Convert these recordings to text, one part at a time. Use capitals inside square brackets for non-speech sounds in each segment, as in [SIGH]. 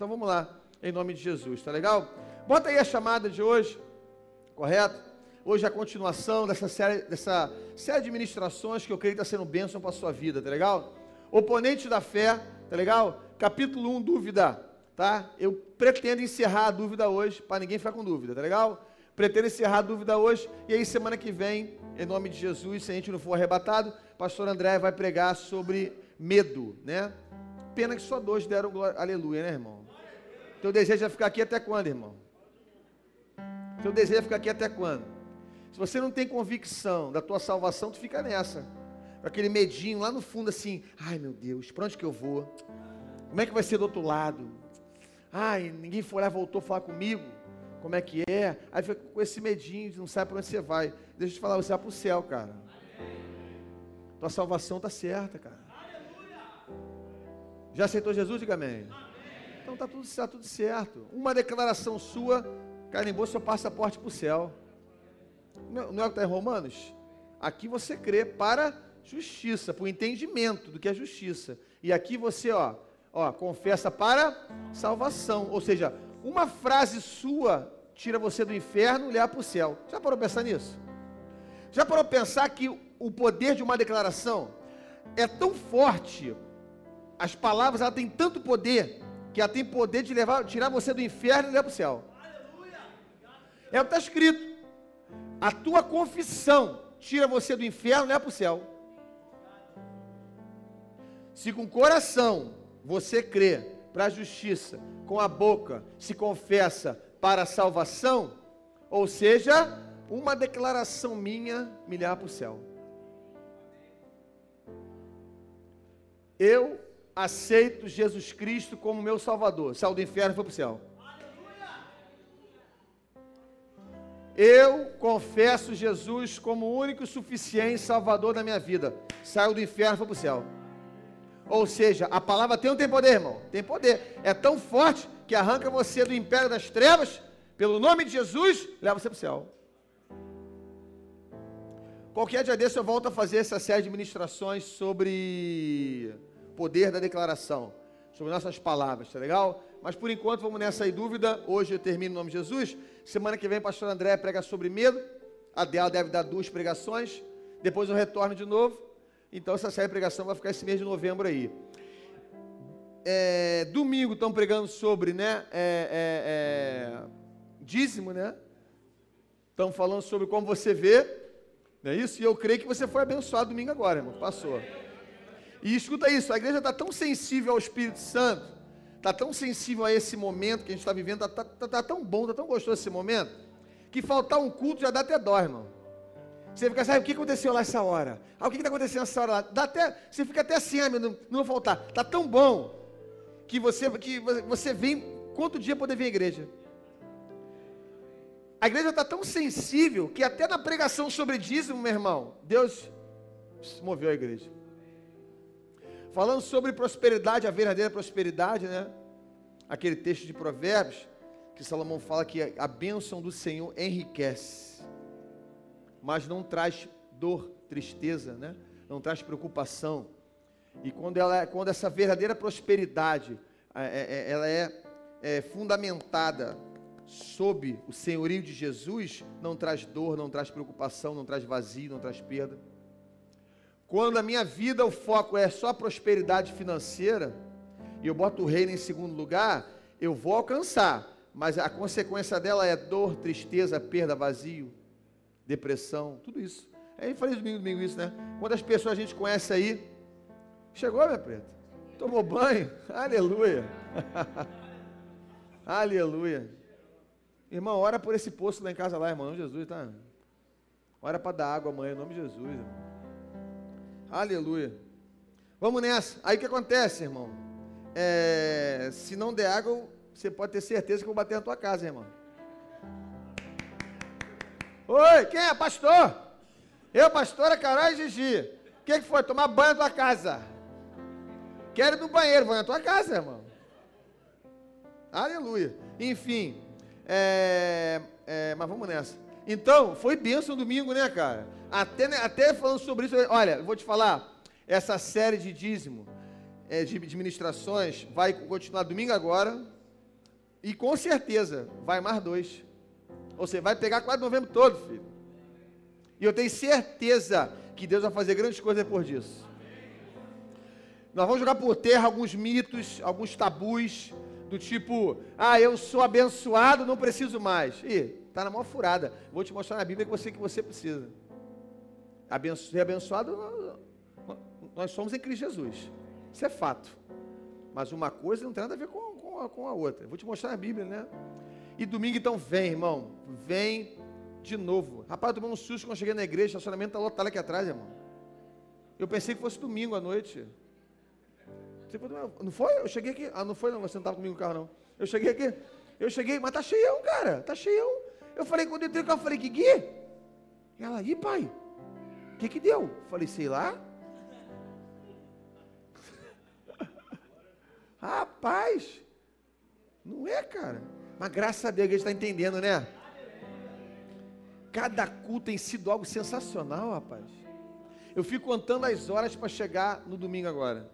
Então vamos lá, em nome de Jesus, tá legal? Bota aí a chamada de hoje, correto? Hoje é a continuação dessa série, dessa série de ministrações que eu creio que está sendo bênção para a sua vida, tá legal? Oponente da fé, tá legal? Capítulo 1, dúvida, tá? Eu pretendo encerrar a dúvida hoje, para ninguém ficar com dúvida, tá legal? Pretendo encerrar a dúvida hoje, e aí semana que vem, em nome de Jesus, se a gente não for arrebatado, pastor André vai pregar sobre medo, né? Pena que só dois deram glória, aleluia, né, irmão? Teu desejo é ficar aqui até quando, irmão? Teu desejo é ficar aqui até quando? Se você não tem convicção da tua salvação, tu fica nessa. Com aquele medinho lá no fundo assim, ai meu Deus, para onde que eu vou? Como é que vai ser do outro lado? Ai, ninguém foi lá, voltou falar comigo. Como é que é? Aí fica com esse medinho, não sabe para onde você vai. Deixa eu te falar, você vai para o céu, cara. Tua salvação está certa, cara. Já aceitou Jesus? Diga amém. Então está tudo, tá tudo certo. Uma declaração sua carimbou seu passaporte para o céu. Não, não é o que está em Romanos? Aqui você crê para justiça, para o entendimento do que é justiça. E aqui você, ó, ó, confessa para salvação. Ou seja, uma frase sua tira você do inferno e leva para o céu. Já parou pensar nisso? Já parou pensar que o poder de uma declaração é tão forte, as palavras têm tanto poder, que ela tem poder de levar, tirar você do inferno e levar para o céu. É o que está escrito. A tua confissão tira você do inferno e leva para o céu. Se com o coração você crê para a justiça, com a boca se confessa para a salvação, ou seja, uma declaração minha me leva para o céu. Eu aceito Jesus Cristo como meu Salvador. Saiu do inferno e foi para o céu. Eu confesso Jesus como o único suficiente Salvador da minha vida. Saiu do inferno e foi para o céu. Ou seja, a palavra tem ou tem poder, irmão? Tem poder. É tão forte que arranca você do império das trevas, pelo nome de Jesus, leva você para o céu. Qualquer dia desse eu volto a fazer essa série de ministrações sobre poder da declaração, sobre nossas palavras, tá legal? Mas por enquanto vamos nessa aí dúvida. Hoje eu termino em nome de Jesus. Semana que vem pastor André prega sobre medo. A dela deve dar duas pregações. Depois eu retorno de novo. Então essa série de pregação vai ficar esse mês de novembro aí. É, domingo estão pregando sobre, né? É, é, é dízimo, né? Estão falando sobre como você vê, não é isso? E eu creio que você foi abençoado domingo agora, irmão. Passou. E escuta isso, a igreja está tão sensível ao Espírito Santo, está tão sensível a esse momento que a gente está vivendo, está tá, tá, tá tão bom, está tão gostoso esse momento, que faltar um culto já dá até dó, irmão. Você fica, sabe o que aconteceu lá essa hora? Ah, o que está acontecendo essa hora lá? Dá até, você fica até assim, ah, meu, não, não vou faltar. Está tão bom que você, que você vem, quanto dia poder vir à igreja? A igreja está tão sensível que até na pregação sobre dízimo, meu irmão, Deus moveu a igreja. Falando sobre prosperidade, a verdadeira prosperidade, né? Aquele texto de Provérbios, que Salomão fala que a bênção do Senhor enriquece, mas não traz dor, tristeza, né? Não traz preocupação. E quando, ela, quando essa verdadeira prosperidade, é, é, é ela é, é fundamentada sob o senhorio de Jesus, não traz dor, não traz preocupação, não traz vazio, não traz perda. Quando a minha vida, o foco é só prosperidade financeira, e eu boto o reino em segundo lugar, eu vou alcançar, mas a consequência dela é dor, tristeza, perda, vazio, depressão, tudo isso. Aí falei domingo, domingo isso, né? Quantas pessoas a gente conhece aí? Chegou, minha preta? Tomou banho? [LAUGHS] Aleluia! [LAUGHS] Aleluia! Irmão, ora por esse poço lá em casa lá, irmão, Jesus, tá? Ora para dar água amanhã, em nome de Jesus, irmão. Aleluia. Vamos nessa. Aí o que acontece, irmão? É, se não der água, você pode ter certeza que eu vou bater na tua casa, irmão. Oi, quem é? Pastor? Eu, pastora Carol e Gigi. O que, que foi? Tomar banho na tua casa. Quero ir no banheiro, vou na tua casa, irmão. Aleluia. Enfim, é, é, mas vamos nessa. Então, foi bênção domingo, né, cara? Até, né, até falando sobre isso, olha, eu vou te falar, essa série de dízimo, é, de, administrações, vai continuar domingo agora, E com certeza vai mais dois. Ou seja, vai pegar quase novembro todo, filho. E eu tenho certeza que Deus vai fazer grandes coisas depois disso. Nós vamos jogar por terra alguns mitos, alguns tabus, do tipo, ah, eu sou abençoado, não preciso mais. Ih, tá na mão furada. Vou te mostrar na Bíblia que você que você precisa. Ser abençoado, nós somos em Cristo Jesus. Isso é fato. Mas uma coisa não tem nada a ver com, com, a, com a outra. Vou te mostrar na Bíblia, né? E domingo então vem, irmão. Vem de novo. Rapaz, eu tomei um susto quando cheguei na igreja, o estacionamento está lotado aqui atrás, irmão. Eu pensei que fosse domingo à noite. Não foi? Eu cheguei aqui. Ah, não foi não, você não estava comigo no carro, não. Eu cheguei aqui. Eu cheguei, mas tá cheião, cara. Tá cheião. Eu falei, quando eu entrei no carro, eu falei, E ela, aí, pai? Que que deu? Eu falei, sei lá. [LAUGHS] Rapaz, não é, cara. Mas graças a Deus a gente está entendendo, né? Cada culto tem sido algo sensacional, rapaz. Eu fico contando as horas para chegar no domingo agora.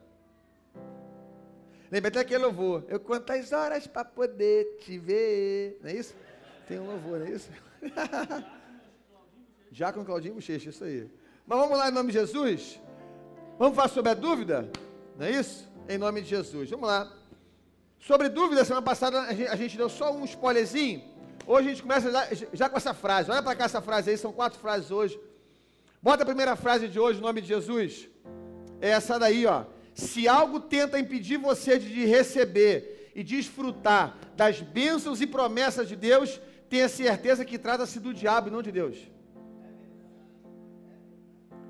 Lembra até aquele louvor. Eu conto as horas para poder te ver. Não é isso? Tem um louvor, não é isso? [LAUGHS] Já com Claudinho Bochecha, isso aí. Mas vamos lá em nome de Jesus? Vamos falar sobre a dúvida? Não é isso? Em nome de Jesus. Vamos lá. Sobre dúvida, semana passada a gente, deu só um spoilerzinho. Hoje a gente começa já, já com essa frase. Olha para cá essa frase aí, são quatro frases hoje. Bota a primeira frase de hoje, em nome de Jesus. É essa daí, ó. Se algo tenta impedir você de receber e desfrutar das bênçãos e promessas de Deus, tenha certeza que trata-se do diabo e não de Deus.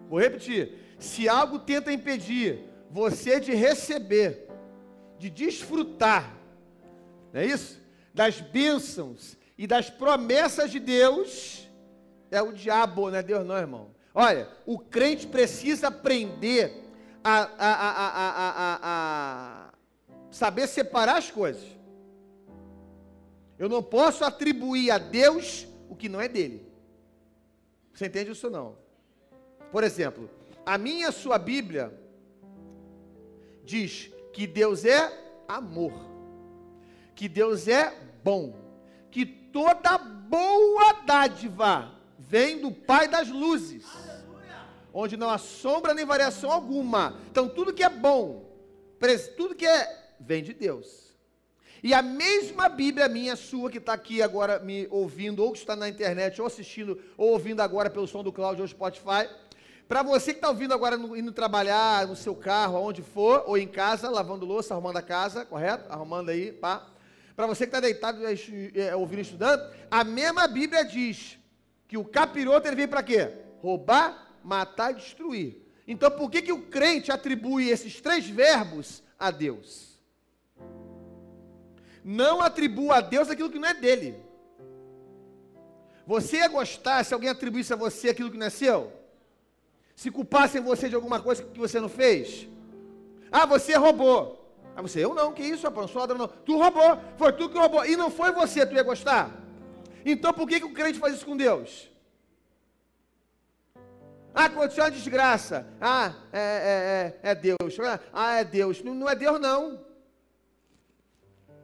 Vou repetir. Se algo tenta impedir você de receber, de desfrutar, não é isso? Das bênçãos e das promessas de Deus, é o diabo, não é Deus não, irmão. Olha, o crente precisa aprender a, a, a, saber separar as coisas. Eu não posso atribuir a Deus o que não é dele. Você entende isso não? Por exemplo, a minha sua Bíblia diz que Deus é amor, que Deus é bom, que toda boa dádiva vem do Pai das luzes onde não há sombra nem variação alguma. Então, tudo que é bom, tudo que é, vem de Deus. E a mesma Bíblia minha, sua, que está aqui agora me ouvindo, ou que está na internet, ou assistindo, ou ouvindo agora pelo som do Cláudio ou Spotify, para você que está ouvindo agora, indo trabalhar no seu carro, aonde for, ou em casa, lavando louça, arrumando a casa, correto? Arrumando aí, pá. Para você que está deitado, é, ouvindo estudando, a mesma Bíblia diz que o capiroto ele vem para quê? Roubar, matar e destruir. Então, por que, que o crente atribui esses três verbos a Deus? Não atribua a Deus aquilo que não é dele. Você ia gostar se alguém atribuísse a você aquilo que não é seu? Se culpassem você de alguma coisa que você não fez? Ah, você roubou. Ah, você, eu não, que isso, rapaz, não sou ladrão não. Tu roubou, foi tu que roubou. E não foi você, tu ia gostar? Então por que, que o crente faz isso com Deus? Ah, aconteceu uma desgraça. Ah, é, é, é, é Deus. Ah, é Deus. Não, não é Deus, não.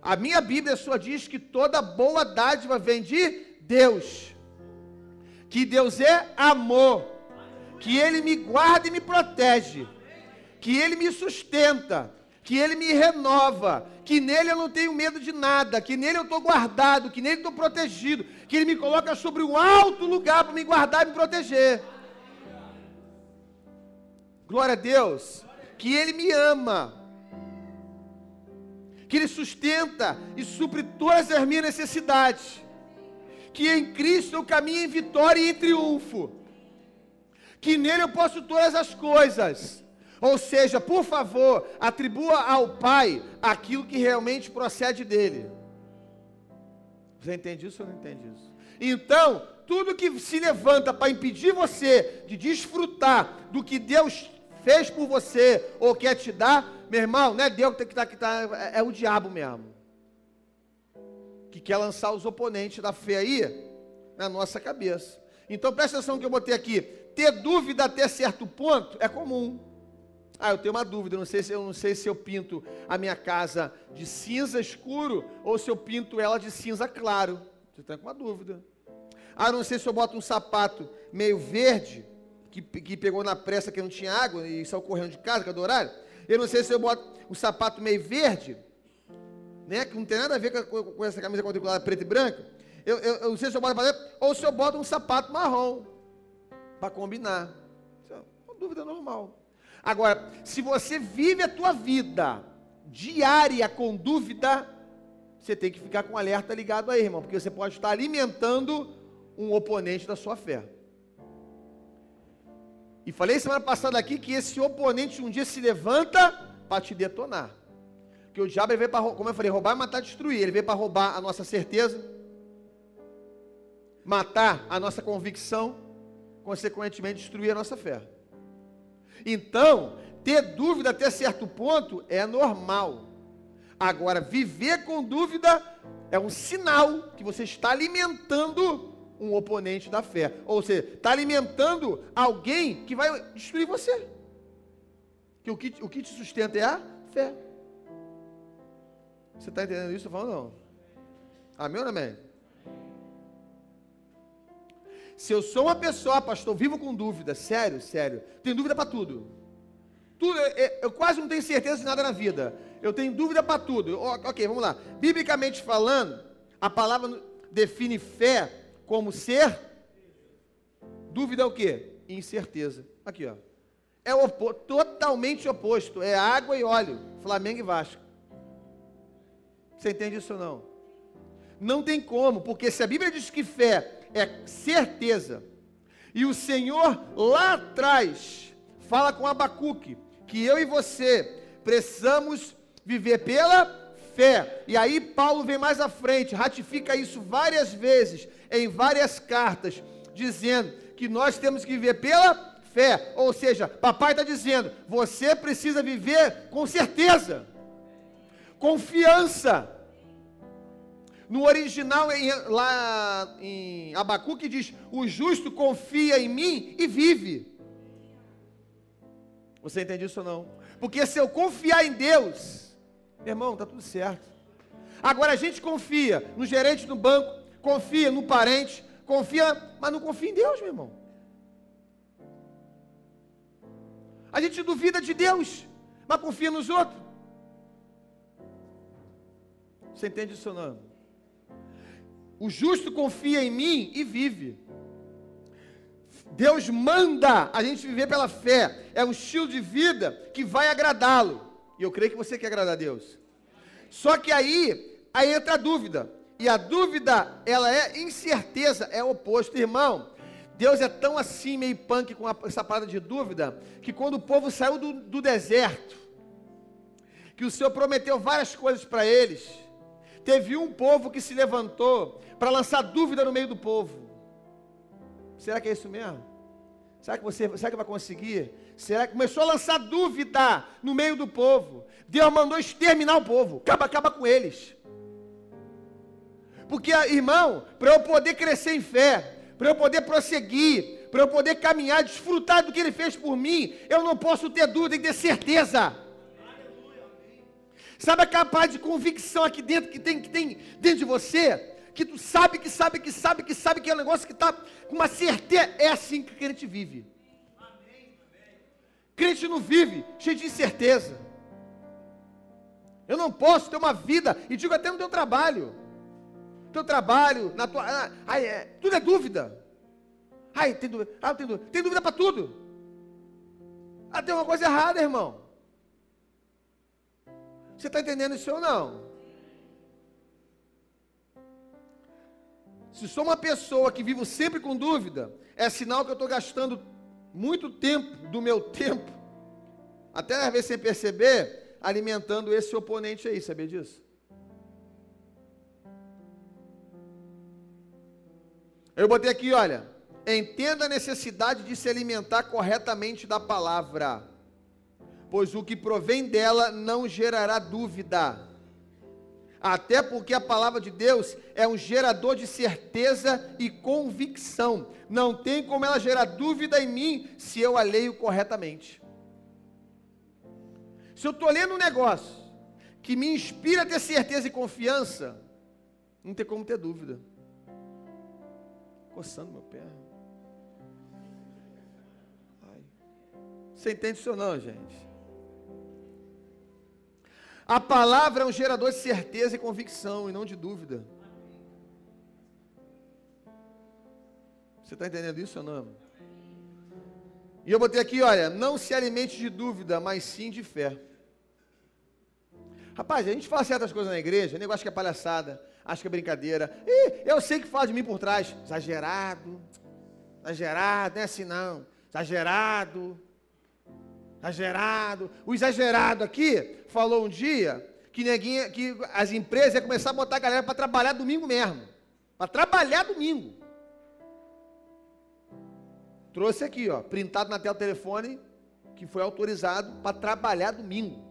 A minha Bíblia só diz que toda boa dádiva vem de Deus. Que Deus é amor. Que Ele me guarda e me protege. Que Ele me sustenta. Que Ele me renova. Que nele eu não tenho medo de nada. Que nele eu estou guardado. Que nele estou protegido. Que Ele me coloca sobre um alto lugar para me guardar e me proteger. Glória a Deus. Que Ele me ama. Que Ele sustenta e supre todas as minhas necessidades. Que em Cristo eu caminho em vitória e em triunfo. Que nele eu posso todas as coisas. Ou seja, por favor, atribua ao Pai aquilo que realmente procede dele. Você entende isso ou não entende isso? Então, tudo que se levanta para impedir você de desfrutar do que Deus fez por você ou quer te dar, meu irmão, não é Deus que está, que tá, é, é o diabo mesmo. Que quer lançar os oponentes da fé aí na nossa cabeça. Então presta atenção que eu botei aqui. Ter dúvida até certo ponto é comum. Ah, eu tenho uma dúvida, não sei se eu não sei se eu pinto a minha casa de cinza escuro ou se eu pinto ela de cinza claro. Você está com uma dúvida. Ah, não sei se eu boto um sapato meio verde, que, que pegou na pressa que não tinha água e saiu correndo de casa, que é do horário. Eu não sei se eu boto um sapato meio verde, né, que não tem nada a ver com, com essa camisa quadriculada preta e branca. Eu, eu, eu, não sei se eu boto ou se eu boto um sapato marrom para combinar. É uma dúvida normal. Agora, se você vive a tua vida diária com dúvida, você tem que ficar com alerta ligado aí, irmão, porque você pode estar alimentando um oponente da sua fé. E falei semana passada aqui que esse oponente um dia se levanta para te detonar. Que o diabo veio para, como eu falei, roubar, matar, destruir. Ele veio para roubar a nossa certeza, matar a nossa convicção, consequentemente destruir a nossa fé. Então, ter dúvida até certo ponto é normal. Agora, viver com dúvida é um sinal que você está alimentando um oponente da fé. Ou seja, está alimentando alguém que vai destruir você. Que o que, o que te sustenta é a fé. Você está entendendo isso? Falando não? Amém ou não amém? Se eu sou uma pessoa, pastor, vivo com dúvida, sério, sério, tenho dúvida para tudo. tudo eu, eu, quase não tenho certeza de nada na vida eu tenho dúvida para tudo. Ok, vamos lá. Biblicamente falando, a palavra define fé como ser. Dúvida é o quê? Incerteza. Aqui, ó. É opo totalmente oposto. É água e óleo. Flamengo e Vasco. Você entende isso ou não? Não tem como, porque se a Bíblia diz que fé é certeza, e o Senhor lá atrás fala com Abacuque que eu e você precisamos viver pela fé. E aí Paulo vem mais à frente, ratifica isso várias vezes, em várias cartas, dizendo que nós temos que viver pela fé. Ou seja, papai está dizendo, você precisa viver com certeza, confiança. No original, em, lá em Abacuque diz: O justo confia em mim e vive. Você entende isso ou não? Porque se eu confiar em Deus, meu irmão, está tudo certo. Agora a gente confia no gerente do banco, confia no parente, confia, mas não confia em Deus, meu irmão. A gente duvida de Deus, mas confia nos outros. Você entende isso ou não? O justo confia em mim e vive. Deus manda a gente viver pela fé. É um estilo de vida que vai agradá-lo. E eu creio que você quer agradar a Deus. Só que aí, aí entra a dúvida. E a dúvida, ela é incerteza, é oposto. Irmão, Deus é tão assim, meio punk com essa parada de dúvida, que quando o povo saiu do, do deserto, que o Senhor prometeu várias coisas para eles, teve um povo que se levantou para lançar dúvida no meio do povo. Será que é isso mesmo? Será que você será que vai conseguir? Será que começou a lançar dúvida no meio do povo? Deus mandou exterminar o povo, acaba, acaba com eles. Porque, irmão, para eu poder crescer em fé, para eu poder prosseguir, para eu poder caminhar, desfrutar do que Ele fez por mim, eu não posso ter dúvida e ter certeza. Sabe aquela parte de convicção aqui dentro que tem, que tem dentro de você? que tu sabe, que sabe, que sabe, que sabe que é um negócio que está com uma certeza. É assim que o crente vive. Crente não vive cheio de incerteza. Eu não posso ter uma vida, e digo até no teu trabalho. Teu trabalho, na tua. Ah, ai, é, tudo é dúvida. Ai, tem dúvida. Ah, tem dúvida. Tem dúvida para tudo. Ah, tem uma coisa errada, irmão. Você está entendendo isso ou não? Se sou uma pessoa que vivo sempre com dúvida, é sinal que eu estou gastando muito tempo do meu tempo, até às vezes sem perceber, alimentando esse oponente aí, sabia disso? Eu botei aqui, olha, entenda a necessidade de se alimentar corretamente da palavra, pois o que provém dela não gerará dúvida até porque a palavra de Deus é um gerador de certeza e convicção. Não tem como ela gerar dúvida em mim se eu a leio corretamente. Se eu estou lendo um negócio que me inspira a ter certeza e confiança, não tem como ter dúvida. Coçando meu pé. Ai. Você entende isso ou não, gente? A palavra é um gerador de certeza e convicção, e não de dúvida. Você está entendendo isso ou não? E eu botei aqui, olha, não se alimente de dúvida, mas sim de fé. Rapaz, a gente fala certas coisas na igreja, negócio que é palhaçada, acha que é brincadeira. E eu sei que fala de mim por trás. Exagerado, exagerado, não é assim não. Exagerado, exagerado. O exagerado aqui falou um dia que, neguinha, que as empresas iam começar a botar a galera para trabalhar domingo mesmo. Para trabalhar domingo. Trouxe aqui, ó, printado na tela do telefone, que foi autorizado para trabalhar domingo.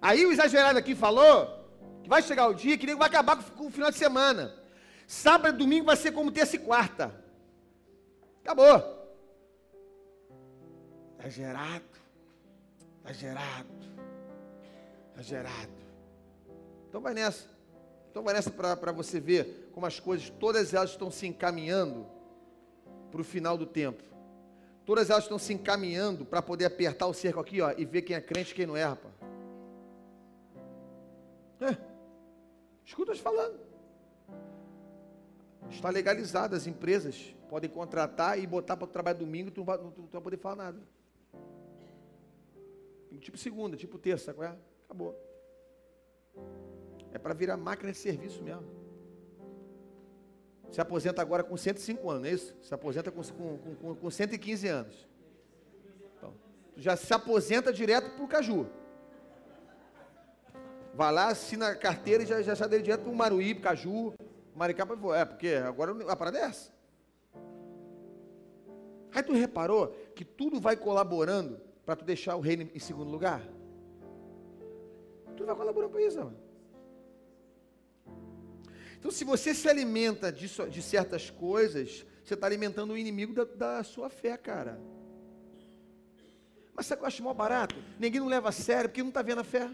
Aí o exagerado aqui falou que vai chegar o dia que nem vai acabar com o final de semana. Sábado e domingo vai ser como terça e quarta. Acabou. Exagerado. Exagerado. Exagerado. Então vai nessa. Então vai nessa para você ver como as coisas, todas elas estão se encaminhando para o final do tempo. Todas elas estão se encaminhando para poder apertar o cerco aqui, ó, e ver quem é crente e quem não é, rapaz. É. Escuta te falando. Está legalizado, as empresas podem contratar e botar para trabalho domingo, tu não, vai, tu não vai poder falar nada. Tipo segunda, tipo terça, qual é? Acabou. É para virar máquina de serviço mesmo. Se aposenta agora com 105 anos, não é isso? Se aposenta com, com, com, com 115 anos. Então, já se aposenta direto para o Caju. Vai lá, assina a carteira e já, já sai dele direto para o Maruí, para Caju, Maricá, é, porque agora a parada é essa. Aí tu reparou que tudo vai colaborando para tu deixar o reino em segundo lugar? Tudo vai colaborando para isso, mano. Então, se você se alimenta de, de certas coisas, você está alimentando o inimigo da, da, sua fé, cara. Mas sabe o que eu acho mal barato? Ninguém não leva a sério porque não está vendo a fé.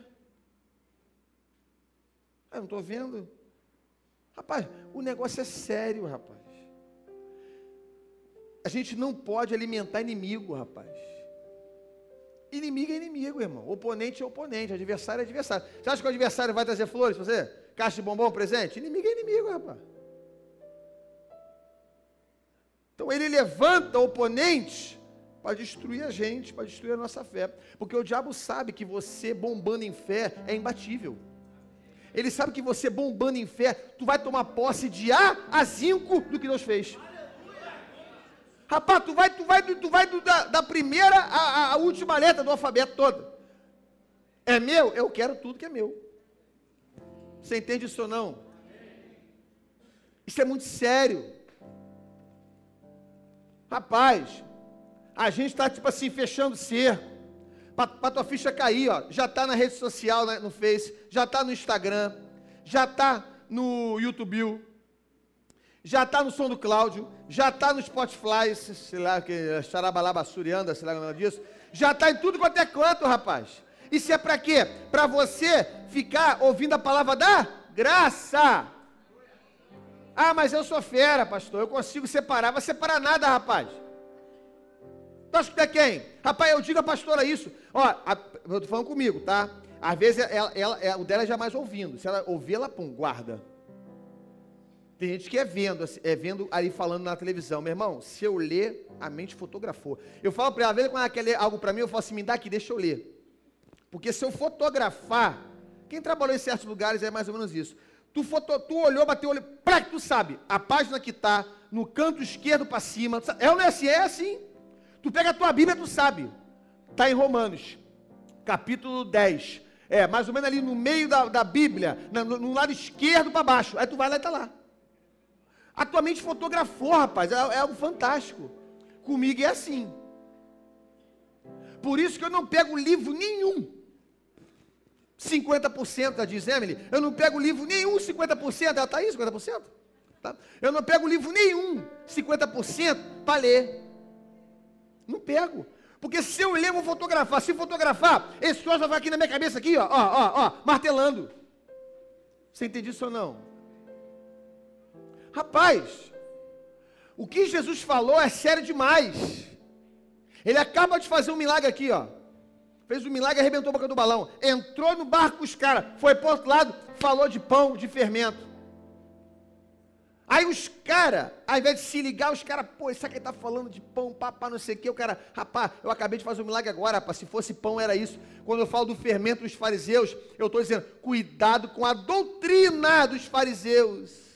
Ah, não estou vendo. Rapaz, o negócio é sério, rapaz. A gente não pode alimentar inimigo, rapaz. Inimigo é inimigo, irmão. Oponente é oponente. Adversário é adversário. Você acha que o adversário vai trazer flores para você? Caixa de bombom presente? Inimigo é inimigo, rapaz. Então ele levanta oponentes para destruir a gente, para destruir a nossa fé. Porque o diabo sabe que você bombando em fé é imbatível. Ele sabe que você bombando em fé, tu vai tomar posse de A a 5 do que Deus fez. Rapaz, tu vai, tu vai, tu vai do, da, da, primeira à, à última letra do alfabeto todo. É meu? Eu quero tudo que é meu. Você entende isso ou não? Isso é muito sério. Rapaz, a gente está tipo assim, fechando cerco. Para tua ficha cair, ó. Já está na rede social, né, no Face, já está no Instagram, já está no YouTube, já está no som do Cláudio, já está no Spotify, sei lá, que xarabalaba surianda, sei lá como é disso. Já está em tudo quanto é canto, rapaz. Isso é para quê? Para você ficar ouvindo a palavra da graça. Ah, mas eu sou fera, pastor. Eu consigo separar. Vai separar nada, rapaz. Tu acha que é quem? Rapaz, eu digo a pastora isso. Ó, a, eu tô falando comigo, tá? Às vezes ela, ela, ela, o dela é jamais ouvindo. Se ela ouvir, ela pum, guarda. Tem gente que é vendo, assim, é vendo ali falando na televisão. Meu irmão, se eu ler, a mente fotografou. Eu falo para ela, vezes quando ela quer ler algo para mim, eu falo assim, me dá aqui, deixa eu ler. Porque se eu fotografar, quem trabalhou em certos lugares é mais ou menos isso. Tu, foto, tu olhou, bateu o olho, pra que tu sabe, a página que está no canto esquerdo para cima, é não é assim? É assim. Tu pega a tua Bíblia, tu sabe. Está em Romanos, capítulo 10. É, mais ou menos ali no meio da, da Bíblia, no, no lado esquerdo para baixo. Aí tu vai lá e está lá. A tua mente fotografou, rapaz, é, é algo fantástico. Comigo é assim. Por isso que eu não pego livro nenhum 50%, diz Emily, eu não pego livro nenhum 50%, ela está aí 50%? Tá? Eu não pego livro nenhum 50% para ler. Não pego. Porque se eu ler, vou fotografar. Se fotografar, esse troço vai aqui na minha cabeça, aqui, ó, ó, ó, ó, martelando. Você entende isso ou não? Rapaz, o que Jesus falou é sério demais. Ele acaba de fazer um milagre aqui, ó. Fez um milagre, arrebentou a boca do balão. Entrou no barco com os caras, foi para outro lado, falou de pão, de fermento. Aí os caras, ao invés de se ligar, os caras, pô, isso aqui tá falando de pão, papá, não sei o que. O cara, rapaz, eu acabei de fazer um milagre agora, rapaz. Se fosse pão, era isso. Quando eu falo do fermento dos fariseus, eu estou dizendo, cuidado com a doutrina dos fariseus.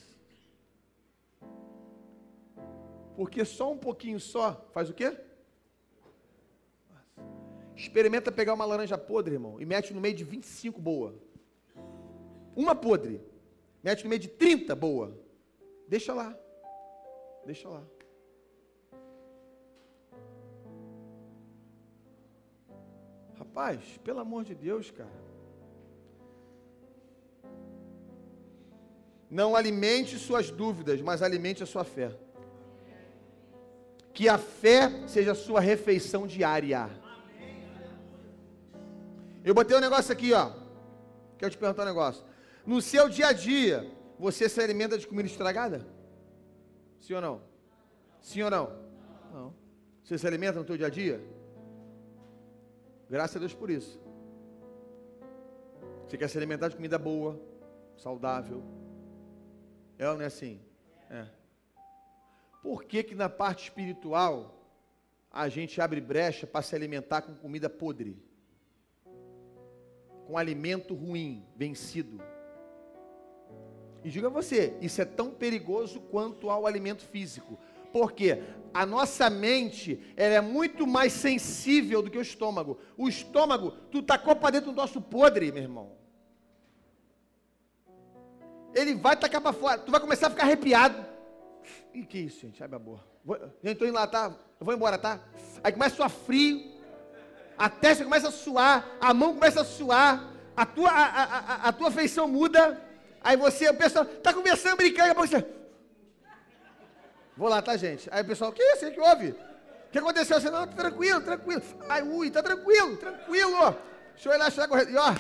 Porque só um pouquinho só faz o quê? Experimenta pegar uma laranja podre, irmão, e mete no meio de 25 boa. Uma podre. Mete no meio de 30 boa. Deixa lá. Deixa lá. Rapaz, pelo amor de Deus, cara. Não alimente suas dúvidas, mas alimente a sua fé. Que a fé seja a sua refeição diária. Eu botei um negócio aqui, ó. Quero te perguntar um negócio. No seu dia a dia, você se alimenta de comida estragada? Sim ou não? Sim ou não? Não. Você se alimenta no seu dia a dia? Graças a Deus por isso. Você quer se alimentar de comida boa, saudável. É ou não é assim? É. Por que que na parte espiritual a gente abre brecha para se alimentar com comida podre? Com alimento ruim, vencido? E diga você, isso é tão perigoso quanto ao alimento físico. Porque a nossa mente ela é muito mais sensível do que o estômago. O estômago, tu tacou para dentro do nosso podre, meu irmão. Ele vai tacar para fora. Tu vai começar a ficar arrepiado. E que isso, gente? Abre a boa. Vou, gente, tô indo lá, tá? Eu vou embora, tá? Aí começa a suar frio. A testa começa a suar. A mão começa a suar. A tua, a, a, a, a tua feição muda. Aí você, o pessoal, tá conversando, brincando, e você. [LAUGHS] Vou lá, tá, gente? Aí o pessoal, o que é isso? O que houve? O que aconteceu? Você, não, tá tranquilo, tranquilo. Ai, ui, tá tranquilo, tranquilo, ó. Deixa eu ir lá, deixa eu correr. E ó.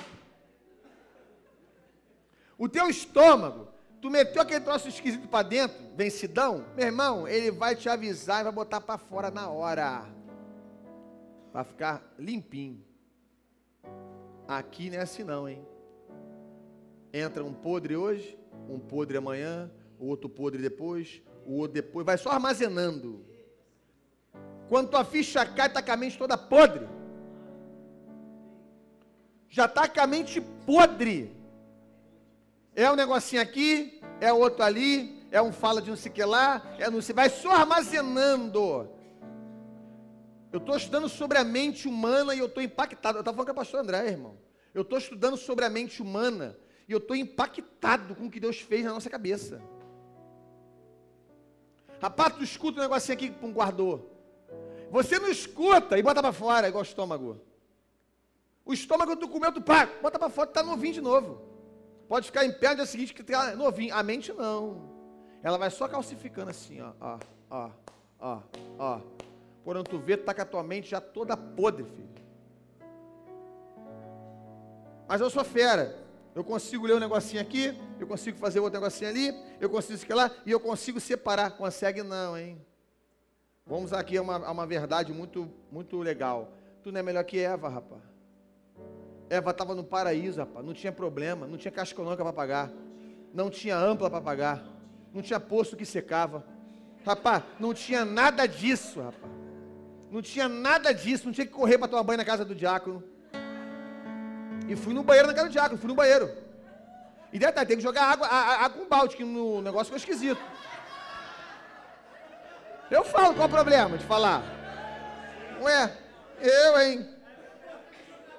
O teu estômago, tu meteu aquele troço esquisito para dentro, vencidão, meu irmão, ele vai te avisar e vai botar para fora na hora. Vai ficar limpinho. Aqui não é assim não, hein? Entra um podre hoje, um podre amanhã, o outro podre depois, o outro depois, vai só armazenando. Quando tua ficha cai, está com a mente toda podre. Já está com a mente podre. É um negocinho aqui, é outro ali, é um fala de não sei que lá, é não sei, vai só armazenando. Eu estou estudando sobre a mente humana e eu estou impactado. Eu estava falando com a pastor André, irmão. Eu estou estudando sobre a mente humana e eu estou impactado com o que Deus fez na nossa cabeça. Rapaz, tu escuta um negocinho aqui com um guardou. Você não escuta e bota para fora, igual o estômago. O estômago tu comeu, tu pá, bota para fora, está novinho de novo. Pode ficar em pé no dia seguinte que está novinho. A mente não. Ela vai só calcificando assim, ó, ó, ó, ó, ó. Tu vê, tá com a tua mente já toda podre, filho. Mas eu sou fera. Eu consigo ler um negocinho aqui, eu consigo fazer outro negocinho ali, eu consigo isso lá, e eu consigo separar. Consegue não, hein? Vamos aqui a uma, a uma verdade muito, muito legal. Tu não é melhor que Eva, rapaz. Eva estava no paraíso, rapaz. Não tinha problema, não tinha caixa econômica para pagar. Não tinha ampla para pagar. Não tinha poço que secava. Rapaz, não tinha nada disso, rapaz. Não tinha nada disso. Não tinha que correr para tomar banho na casa do diácono. E fui no banheiro na casa do diácono, fui no banheiro. E detalhe, tem que jogar água, água com balde, que no negócio ficou esquisito. Eu falo, qual o problema de falar? Ué, eu, hein?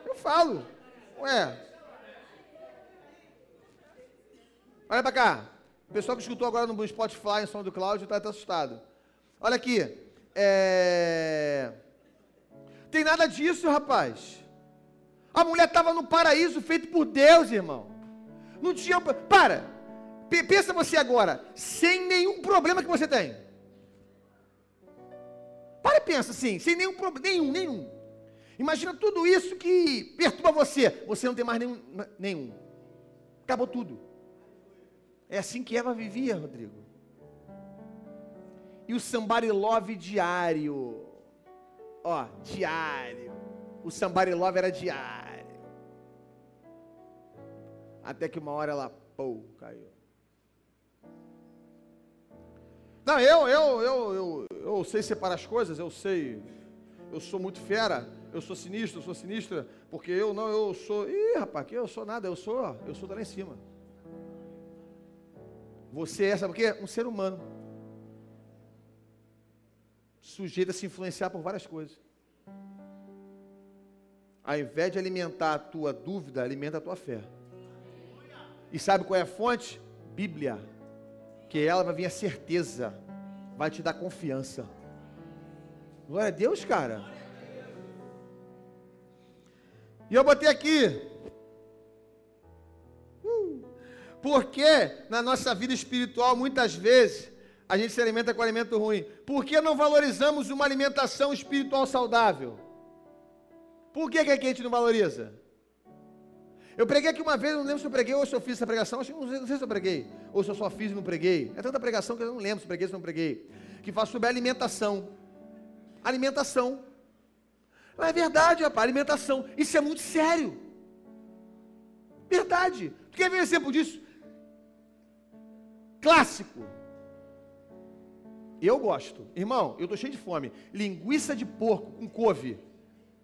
Eu falo. Ué. Olha pra cá. O pessoal que escutou agora no Spotify, em som do Cláudio, está até assustado. Olha aqui. É... Tem nada disso, rapaz. A mulher estava no paraíso feito por Deus, irmão. Não tinha. Para! Pensa você agora, sem nenhum problema que você tem. Para e pensa assim, sem nenhum problema, nenhum, nenhum. Imagina tudo isso que perturba você. Você não tem mais nenhum. nenhum. Acabou tudo. É assim que Eva vivia, Rodrigo. E o somebody love diário. Ó, diário. O somebody love era diário. Até que uma hora ela, pô, caiu. Não, eu, eu, eu, eu, eu sei separar as coisas, eu sei. Eu sou muito fera, eu sou sinistro, eu sou sinistra, porque eu não, eu sou. Ih, rapaz, que eu sou nada, eu sou, eu sou lá em cima. Você é, sabe o quê? Um ser humano. Sujeito a se influenciar por várias coisas. Ao invés de alimentar a tua dúvida, alimenta a tua fé. E sabe qual é a fonte? Bíblia. Que ela vai vir a certeza, vai te dar confiança. Glória a Deus, cara. E eu botei aqui. Uh, porque na nossa vida espiritual, muitas vezes, a gente se alimenta com alimento ruim. Por que não valorizamos uma alimentação espiritual saudável? Por que, que a gente não valoriza? Eu preguei aqui uma vez, não lembro se eu preguei ou se eu fiz essa pregação, acho que não sei, não sei se eu preguei, ou se eu só fiz e não preguei. É tanta pregação que eu não lembro se preguei ou se não preguei. Que fala sobre alimentação. Alimentação. Não é verdade, rapaz, alimentação. Isso é muito sério. Verdade. Quer ver um exemplo disso? Clássico. Eu gosto. Irmão, eu estou cheio de fome. Linguiça de porco com couve.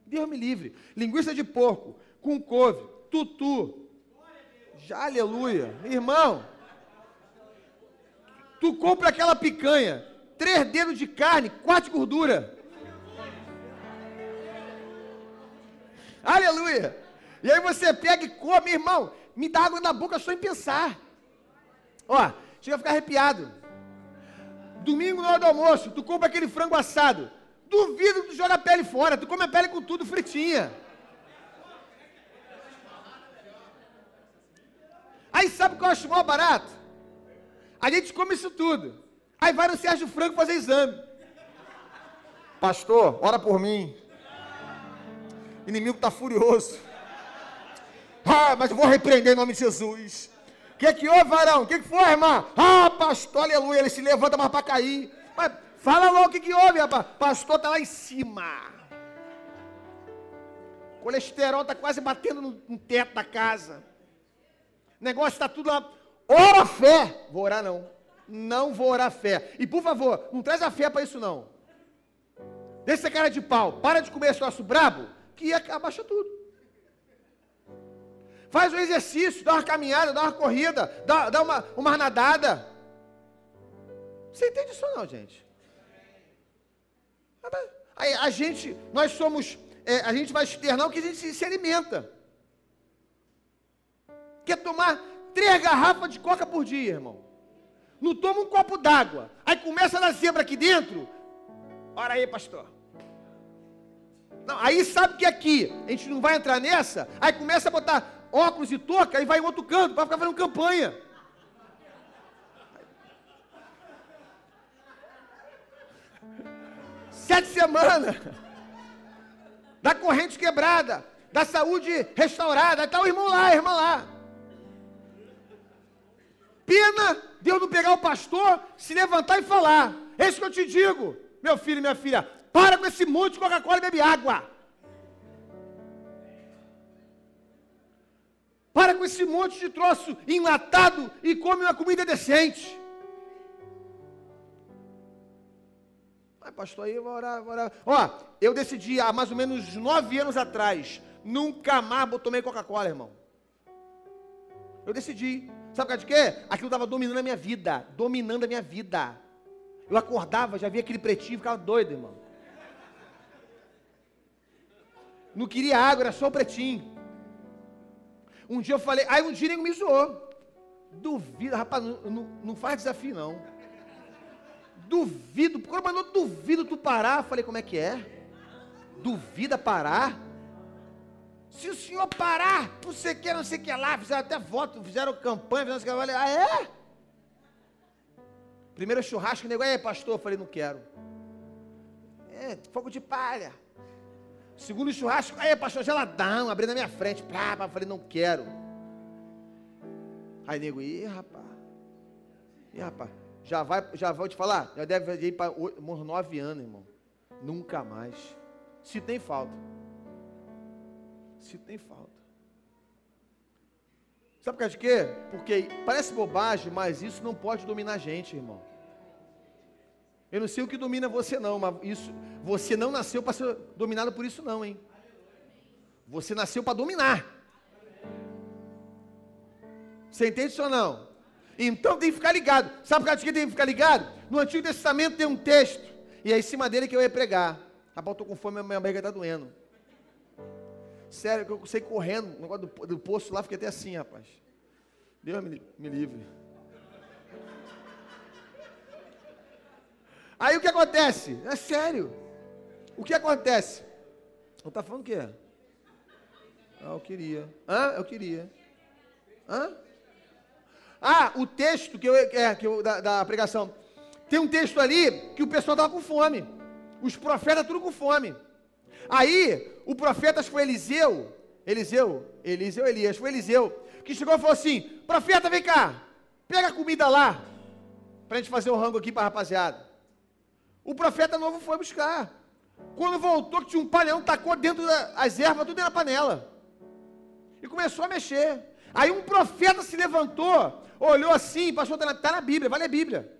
Deus me livre. Linguiça de porco com couve tutu. Já, aleluia. Irmão, tu compra aquela picanha, três dedos de carne, quatro de gordura. Aleluia. E aí você pega e come, irmão, me dá água na boca só em pensar. Ó, chega a ficar arrepiado. Domingo na hora do almoço, tu compra aquele frango assado. Duvido que tu joga a pele fora, tu come a pele com tudo fritinha. Aí sabe o que eu acho maior barato? A gente come isso tudo. Aí vai no Sérgio Franco fazer exame. Pastor, ora por mim. Inimigo está furioso. Ah, mas eu vou repreender em nome de Jesus. O que, que houve, varão? O que, que foi, irmã? Ah, pastor, aleluia. Ele se levanta mais para cair. Mas fala logo o que, que houve, rapaz. Pastor está lá em cima. O colesterol está quase batendo no, no teto da casa. O negócio está tudo lá. Ora fé. Vou orar não. Não vou orar fé. E por favor, não traz a fé para isso não. Deixa essa cara de pau. Para de comer esse nosso brabo, que abaixa tudo. Faz um exercício, dá uma caminhada, dá uma corrida, dá, dá uma, uma nadada. Você entende isso não, gente? Aí, a gente, nós somos, é, a gente vai externar o que a gente se, se alimenta quer tomar três garrafas de coca por dia, irmão. Não toma um copo d'água. Aí começa a dar zebra aqui dentro. Ora aí, pastor. Não, aí sabe que aqui a gente não vai entrar nessa. Aí começa a botar óculos e touca e vai em outro canto para ficar fazendo campanha. Sete semanas da corrente quebrada, da saúde restaurada. Está o irmão lá, a irmã lá pena Deus não pegar o pastor, se levantar e falar. É isso que eu te digo, meu filho e minha filha. Para com esse monte de Coca-Cola e bebe água. Para com esse monte de troço enlatado e come uma comida decente. Mas, pastor, aí eu vou orar, vou orar. Ó, eu decidi há mais ou menos nove anos atrás, nunca mais tomei Coca-Cola, irmão. Eu decidi. Sabe por causa de quê? Aquilo estava dominando a minha vida. Dominando a minha vida. Eu acordava, já via aquele pretinho, ficava doido, irmão. Não queria água, era só o pretinho. Um dia eu falei, aí um dia ele me zoou. Duvido, rapaz, não, não, não faz desafio não. Duvido, mas não duvido tu parar. Eu falei, como é que é? Duvida parar? Se o senhor parar, não sei que, não sei o que lá, fizeram até voto, fizeram campanha, fizeram que lá. Ah, é? Primeiro churrasco, nego, aí, pastor, eu falei, não quero. É, fogo de palha. Segundo churrasco, aí, pastor, geladão, abrindo na minha frente. Pá, falei, não quero. Aí, nego, ih, rapaz. Ih, rapaz. Já vai, já vou te falar, já deve ir para uns nove anos, irmão. Nunca mais. Se tem falta. Se tem falta. Sabe por causa de quê? Porque parece bobagem, mas isso não pode dominar a gente, irmão. Eu não sei o que domina você não, mas isso, você não nasceu para ser dominado por isso não, hein? Você nasceu para dominar. Você entende isso ou não? Então tem que ficar ligado. Sabe por que tem que ficar ligado? No Antigo Testamento tem um texto, e é em cima dele que eu ia pregar. Rapaz, estou com fome, minha barriga está doendo. Sério, que eu saí correndo, o negócio do, do poço lá, fiquei até assim, rapaz. Deus me, me livre. Aí o que acontece? É sério. O que acontece? Eu tá falando o quê? Ah, eu queria. Hã? Eu queria. Hã? Ah, o texto que eu, é, que eu, da, da pregação. Tem um texto ali que o pessoal estava com fome. Os profetas tudo com fome. Aí, o profeta, foi Eliseu, Eliseu, Eliseu, Elias, foi Eliseu, que chegou e falou assim: Profeta, vem cá, pega a comida lá, para a gente fazer um rango aqui para a rapaziada. O profeta novo foi buscar. Quando voltou, tinha um panelão, tacou dentro das ervas, tudo na panela. E começou a mexer. Aí um profeta se levantou, olhou assim, pastor, está na, tá na Bíblia, vale a Bíblia.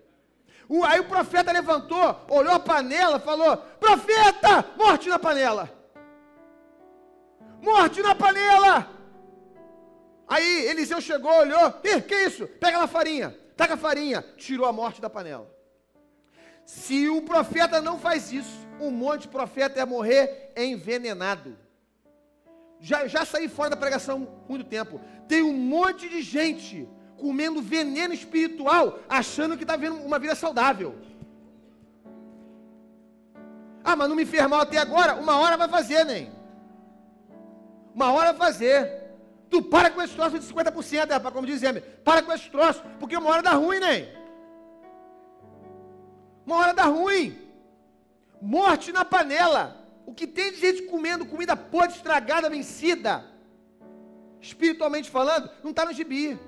O, aí o profeta levantou, olhou a panela, falou: Profeta, morte na panela. Morte na panela. Aí Eliseu chegou, olhou: Ih, que isso? Pega a farinha, taca a farinha, tirou a morte da panela. Se o profeta não faz isso, um monte de profeta ia morrer envenenado. Já, já saí fora da pregação muito tempo. Tem um monte de gente comendo veneno espiritual, achando que está vendo uma vida saudável. Ah, mas não me fez mal até agora. Uma hora vai fazer, nem. Uma hora vai fazer. Tu para com esse troço de 50%, rapaz, como diz Zé. Para com esse troço, porque uma hora dá ruim, nem. Uma hora dá ruim. Morte na panela. O que tem de gente comendo comida podre, estragada, vencida, espiritualmente falando, não está no gibi.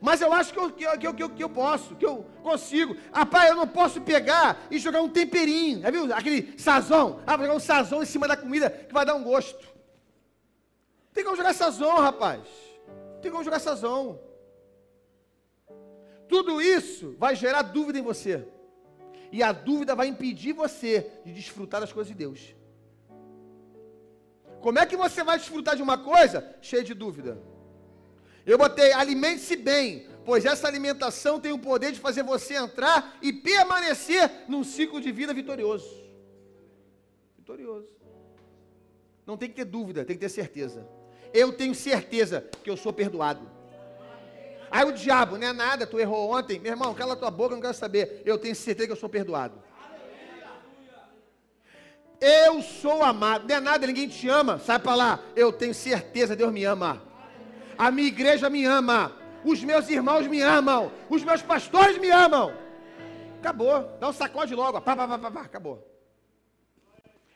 Mas eu acho que eu, que, eu, que, eu, que eu posso, que eu consigo. Rapaz, eu não posso pegar e jogar um temperinho. Viu? Aquele sazão. Ah, vou jogar um sazão em cima da comida que vai dar um gosto. Tem como jogar sazão, rapaz. Tem como jogar sazão. Tudo isso vai gerar dúvida em você. E a dúvida vai impedir você de desfrutar das coisas de Deus. Como é que você vai desfrutar de uma coisa cheia de dúvida? Eu botei alimente-se bem, pois essa alimentação tem o poder de fazer você entrar e permanecer num ciclo de vida vitorioso. Vitorioso. Não tem que ter dúvida, tem que ter certeza. Eu tenho certeza que eu sou perdoado. Aí o diabo, não é nada, tu errou ontem. Meu irmão, cala tua boca, não quero saber. Eu tenho certeza que eu sou perdoado. Eu sou amado. Não é nada, ninguém te ama. Sai para lá. Eu tenho certeza, Deus me ama. A minha igreja me ama. Os meus irmãos me amam. Os meus pastores me amam. Acabou. Dá um sacode logo. Pá, pá, pá, pá, pá. Acabou.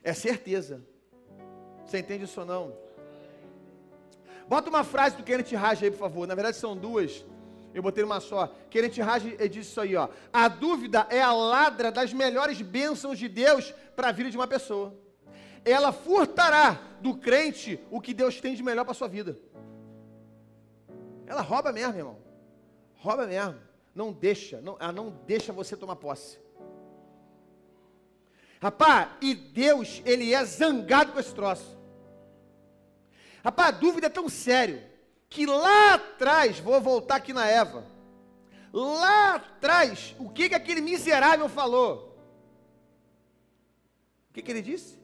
É certeza. Você entende isso ou não? Bota uma frase do Kenneth Raj aí, por favor. Na verdade, são duas. Eu botei uma só. Kenneth Raj disse isso aí, ó. A dúvida é a ladra das melhores bênçãos de Deus para a vida de uma pessoa. Ela furtará do crente o que Deus tem de melhor para sua vida. Ela rouba mesmo, irmão. Rouba mesmo. Não deixa, não, ela não deixa você tomar posse. Rapaz, e Deus, ele é zangado com esse troço. Rapaz, a dúvida é tão sério que lá atrás, vou voltar aqui na Eva. Lá atrás, o que que aquele miserável falou? O que que ele disse?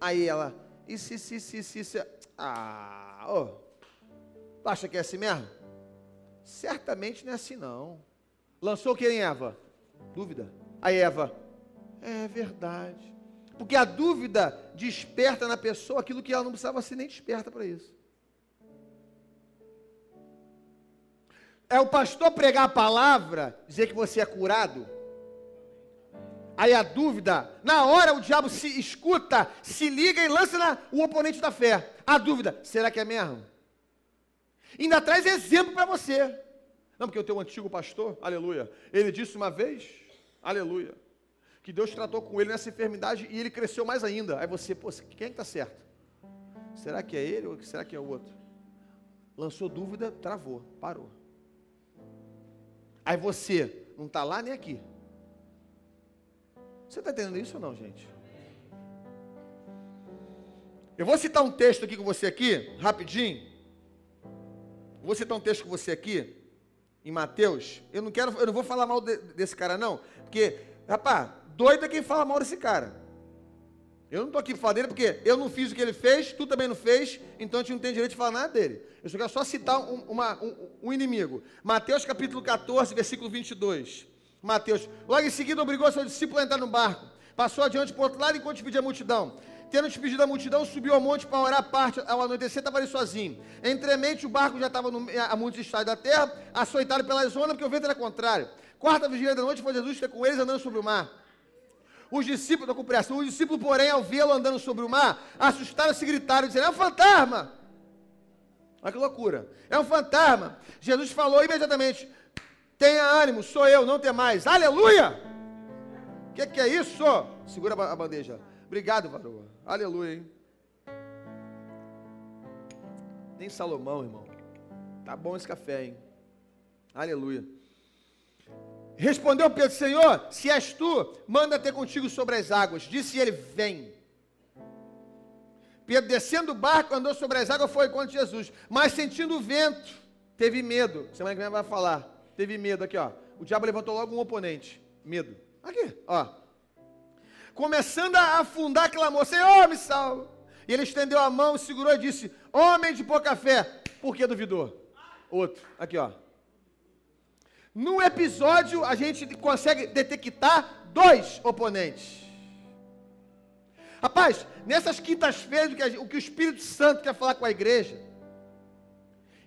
Aí ela, isso, isso, isso, isso, isso. Ah, ô, oh, acha que é assim mesmo? Certamente não é assim não. Lançou o que em Eva? Dúvida. Aí Eva, é verdade. Porque a dúvida desperta na pessoa aquilo que ela não precisava ser nem desperta para isso. É o pastor pregar a palavra, dizer que você é curado. Aí a dúvida, na hora o diabo se escuta, se liga e lança na, o oponente da fé. A dúvida, será que é mesmo? Ainda traz exemplo para você. Não, porque eu tenho um antigo pastor, aleluia. Ele disse uma vez, aleluia, que Deus tratou com ele nessa enfermidade e ele cresceu mais ainda. Aí você, pô, quem é está certo? Será que é ele ou será que é o outro? Lançou dúvida, travou, parou. Aí você não está lá nem aqui. Você está entendendo isso ou não, gente? Eu vou citar um texto aqui com você aqui, rapidinho. Vou citar um texto com você aqui, em Mateus. Eu não quero, eu não vou falar mal de, desse cara, não. Porque, rapaz, doido é quem fala mal desse cara. Eu não estou aqui falar dele porque eu não fiz o que ele fez, tu também não fez, então a gente não tem direito de falar nada dele. Eu só quero só citar um, uma, um, um inimigo. Mateus capítulo 14, versículo 22. Mateus. Logo em seguida, obrigou seu discípulo a entrar no barco. Passou adiante para o outro lado enquanto despedia a multidão. Tendo despedido a multidão, subiu ao monte para orar parte. Ao anoitecer, estava ali sozinho. Entremente, o barco já estava no, a muitos estados da terra, açoitado pelas ondas, porque o vento era contrário. Quarta vigília da noite, foi Jesus ter com eles andando sobre o mar. Os discípulos, estou com pressa, os discípulos, porém, ao vê-lo andando sobre o mar, assustaram-se e gritaram, dizendo, é um fantasma! Olha que loucura. É um fantasma. Jesus falou imediatamente, Tenha ânimo, sou eu, não tem mais. Aleluia! O que, que, é isso? Segura a bandeja. Obrigado, varoa. Aleluia, hein? Nem Salomão, irmão. Tá bom esse café, hein? Aleluia. Respondeu Pedro, Senhor, se és tu, manda ter contigo sobre as águas. Disse ele, vem. Pedro, descendo do barco, andou sobre as águas, foi contra Jesus. Mas sentindo o vento, teve medo. Semana que vem vai falar teve medo aqui, ó. O diabo levantou logo um oponente. Medo. Aqui, ó. Começando a afundar, clamou: Senhor, me salva. E ele estendeu a mão, segurou e disse: Homem de pouca fé, por que duvidou? Outro, aqui, ó. No episódio, a gente consegue detectar dois oponentes. Rapaz, nessas quintas-feiras, o que o Espírito Santo quer falar com a igreja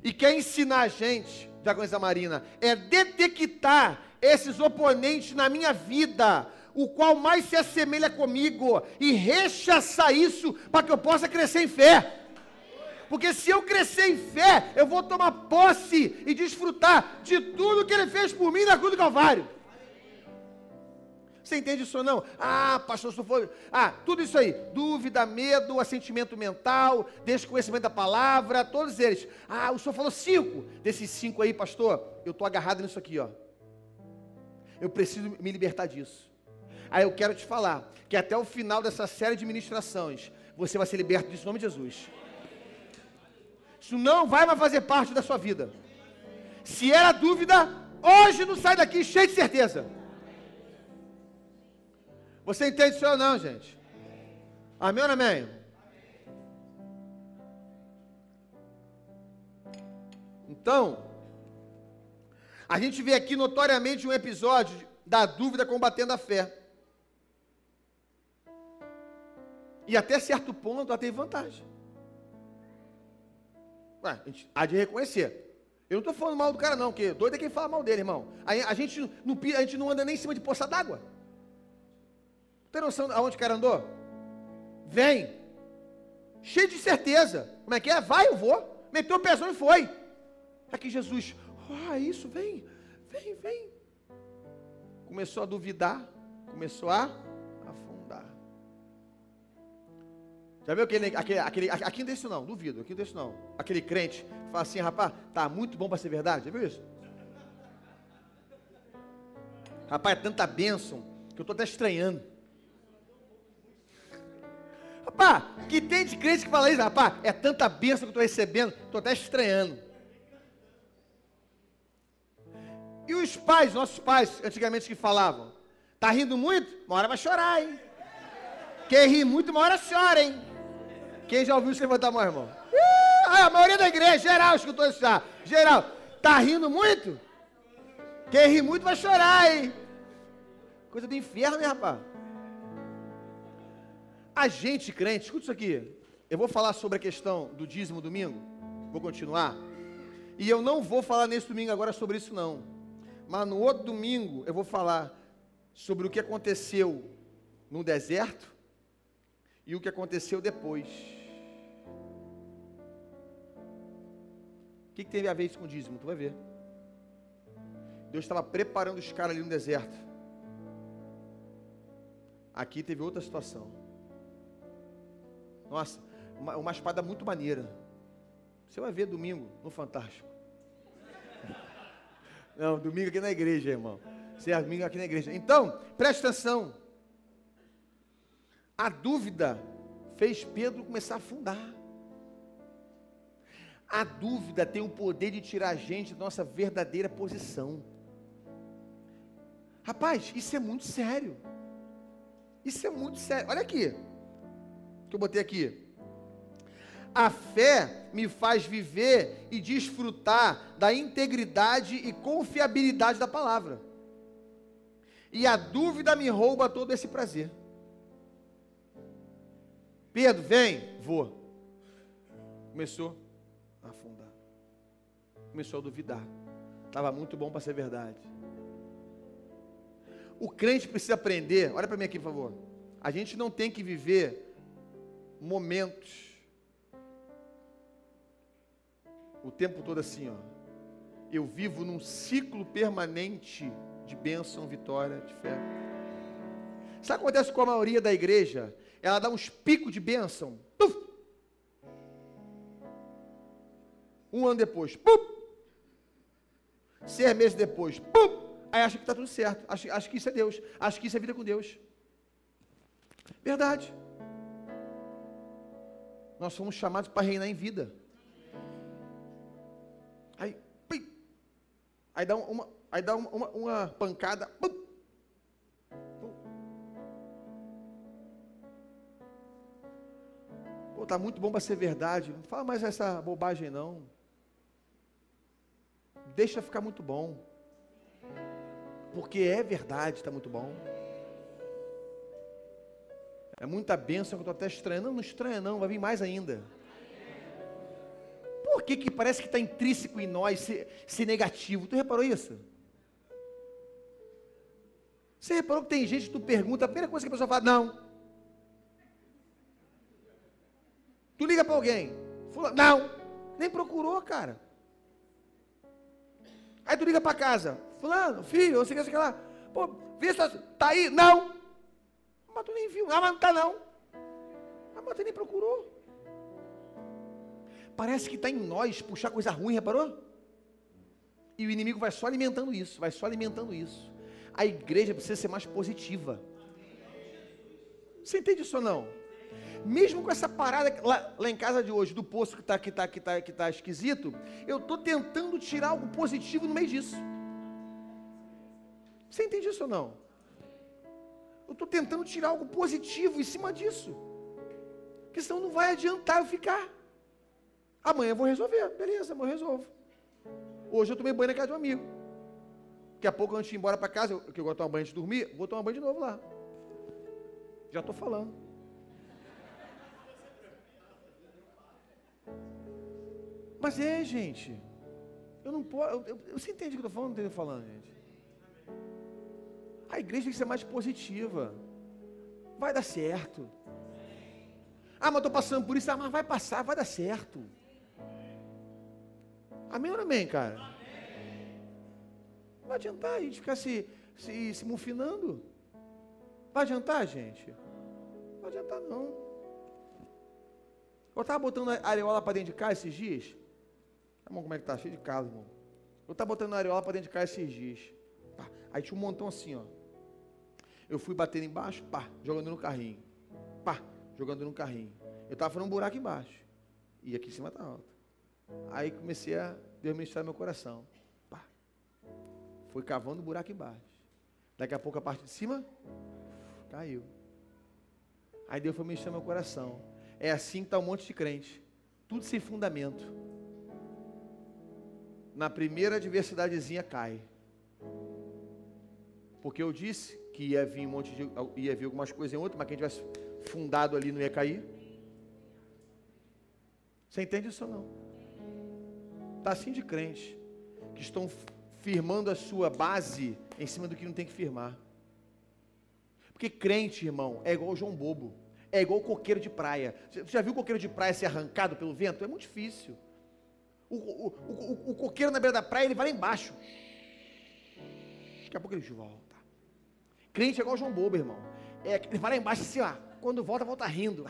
e quer ensinar a gente Diaconisa Marina, é detectar esses oponentes na minha vida, o qual mais se assemelha comigo, e rechaçar isso para que eu possa crescer em fé. Porque se eu crescer em fé, eu vou tomar posse e desfrutar de tudo que ele fez por mim na cruz do Calvário. Você entende isso ou não? Ah, pastor, se for. Ah, tudo isso aí. Dúvida, medo, assentimento mental, desconhecimento da palavra, todos eles. Ah, o senhor falou cinco. Desses cinco aí, pastor, eu estou agarrado nisso aqui, ó. Eu preciso me libertar disso. Aí eu quero te falar que até o final dessa série de ministrações, você vai ser liberto disso em nome de Jesus. Isso não vai mais fazer parte da sua vida. Se era dúvida, hoje não sai daqui cheio de certeza. Você entende isso ou não, gente? Amém ou amém? Então, a gente vê aqui notoriamente um episódio da dúvida combatendo a fé. E até certo ponto ela tem vantagem. Ué, a gente há de reconhecer. Eu não estou falando mal do cara, não, porque doido é quem fala mal dele, irmão. A, a, gente, não, a gente não anda nem em cima de poça d'água. Tem noção aonde o cara andou? Vem. Cheio de certeza. Como é que é? Vai, eu vou. Meteu o pezão e foi. Aqui Jesus, ah, oh, isso, vem, vem, vem. Começou a duvidar, começou a Já viu aquele, aquele, aquele aqui não deixa isso não, duvido, aqui não deixa não. Aquele crente que fala assim, rapaz, tá muito bom para ser verdade, já viu isso? Rapaz, é tanta bênção que eu estou até estranhando. Rapaz, que tem de crente que fala isso, rapaz, é tanta bênção que eu estou recebendo, estou até estranhando. E os pais, nossos pais, antigamente que falavam, tá rindo muito? Uma hora vai chorar, hein? Quem ri muito, uma hora chora, hein? Quem já ouviu isso levantar a mão, irmão? Ah, a maioria da igreja, geral, escutou isso já. Geral, tá rindo muito? Quem ri muito vai chorar, hein? Coisa do inferno, né, rapaz? A gente crente, escuta isso aqui. Eu vou falar sobre a questão do dízimo domingo. Vou continuar. E eu não vou falar nesse domingo agora sobre isso não. Mas no outro domingo eu vou falar sobre o que aconteceu no deserto e o que aconteceu depois. Que, que tem a ver isso com o dízimo? Tu vai ver. Deus estava preparando os caras ali no deserto. Aqui teve outra situação. Nossa, uma, uma espada muito maneira. Você vai ver domingo no Fantástico. [LAUGHS] Não, domingo aqui na igreja, irmão. Você é domingo aqui na igreja. Então, preste atenção. A dúvida fez Pedro começar a afundar. A dúvida tem o poder de tirar a gente da nossa verdadeira posição. Rapaz, isso é muito sério. Isso é muito sério. Olha aqui. Que eu botei aqui. A fé me faz viver e desfrutar da integridade e confiabilidade da palavra. E a dúvida me rouba todo esse prazer. Pedro, vem, vou. Começou a afundar. Começou a duvidar. Estava muito bom para ser verdade. O crente precisa aprender, olha para mim aqui, por favor. A gente não tem que viver momentos o tempo todo assim, ó. Eu vivo num ciclo permanente de bênção, vitória, de fé. Sabe o que acontece com a maioria da igreja? Ela dá uns picos de bênção. Puf! Um ano depois, puf! seis meses depois, puf! Aí acha que está tudo certo. Acha, acha que isso é Deus. Acha que isso é vida com Deus. Verdade. Nós somos chamados para reinar em vida. Aí, pim, aí dá uma, aí dá uma, uma, uma pancada. Pum, pum. Tá muito bom para ser verdade. Não fala mais essa bobagem não. Deixa ficar muito bom porque é verdade, está muito bom. É muita bênção que eu estou até estranhando. Não, não estranha não, vai vir mais ainda. Por que, que parece que está intrínseco em nós ser, ser negativo? Tu reparou isso? Você reparou que tem gente que tu pergunta, a primeira coisa que a pessoa fala, não. Tu liga para alguém, fala, não, nem procurou, cara. Aí tu liga para casa, fulano, filho, quer sei lá. Pô, vê se tá aí. Não. Mas tu nem viu. Ah, mas não tá não. Ah, mas tu nem procurou. Parece que está em nós puxar coisa ruim, reparou? E o inimigo vai só alimentando isso, vai só alimentando isso. A igreja precisa ser mais positiva. Você entende isso ou não? Mesmo com essa parada lá, lá em casa de hoje, do poço que está que tá, que tá, que tá esquisito, eu estou tentando tirar algo positivo no meio disso. Você entende isso ou não? Eu estou tentando tirar algo positivo em cima disso. Porque senão não vai adiantar eu ficar. Amanhã eu vou resolver. Beleza, amanhã eu resolvo. Hoje eu tomei banho na casa de um amigo. Daqui a pouco, antes de ir embora para casa, eu, que eu gosto de tomar banho antes de dormir, vou tomar banho de novo lá. Já estou falando. Mas é, gente. Eu não posso. Eu, eu, você entende o que eu estou falando? Não estou falando, gente. A igreja tem que ser mais positiva. Vai dar certo. Ah, mas estou passando por isso. Ah, mas vai passar, vai dar certo. Amém ou não amém, cara? Não vai adiantar a gente ficar se, se, se mufinando. Vai adiantar, gente? Não vai adiantar, não. Eu estava botando a areola para dentro de casa esses dias. Irmão, como é que tá? Cheio de casa, irmão. Eu estava botando a areola para dentro de casa esses dias. Aí tinha um montão assim, ó. Eu fui batendo embaixo, pá, jogando no carrinho. Pá, jogando no carrinho. Eu estava fazendo um buraco embaixo. E aqui em cima está alto. Aí comecei a Deus ministrar meu coração. Pá. Foi cavando o buraco embaixo. Daqui a pouco a parte de cima caiu. Aí Deus foi ministrar meu coração. É assim que está um monte de crente. Tudo sem fundamento. Na primeira adversidadezinha cai. Porque eu disse que ia vir um monte de. ia vir algumas coisas em outra, mas quem tivesse fundado ali não ia cair. Você entende isso ou não? Está assim de crente, que estão firmando a sua base em cima do que não tem que firmar. Porque crente, irmão, é igual João Bobo. É igual coqueiro de praia. Você já viu coqueiro de praia ser arrancado pelo vento? É muito difícil. O, o, o, o coqueiro na beira da praia, ele vai lá embaixo. Daqui a pouco ele volta. Crente é igual João Bobo, irmão. É, ele vai lá embaixo assim, ó. Quando volta, volta rindo.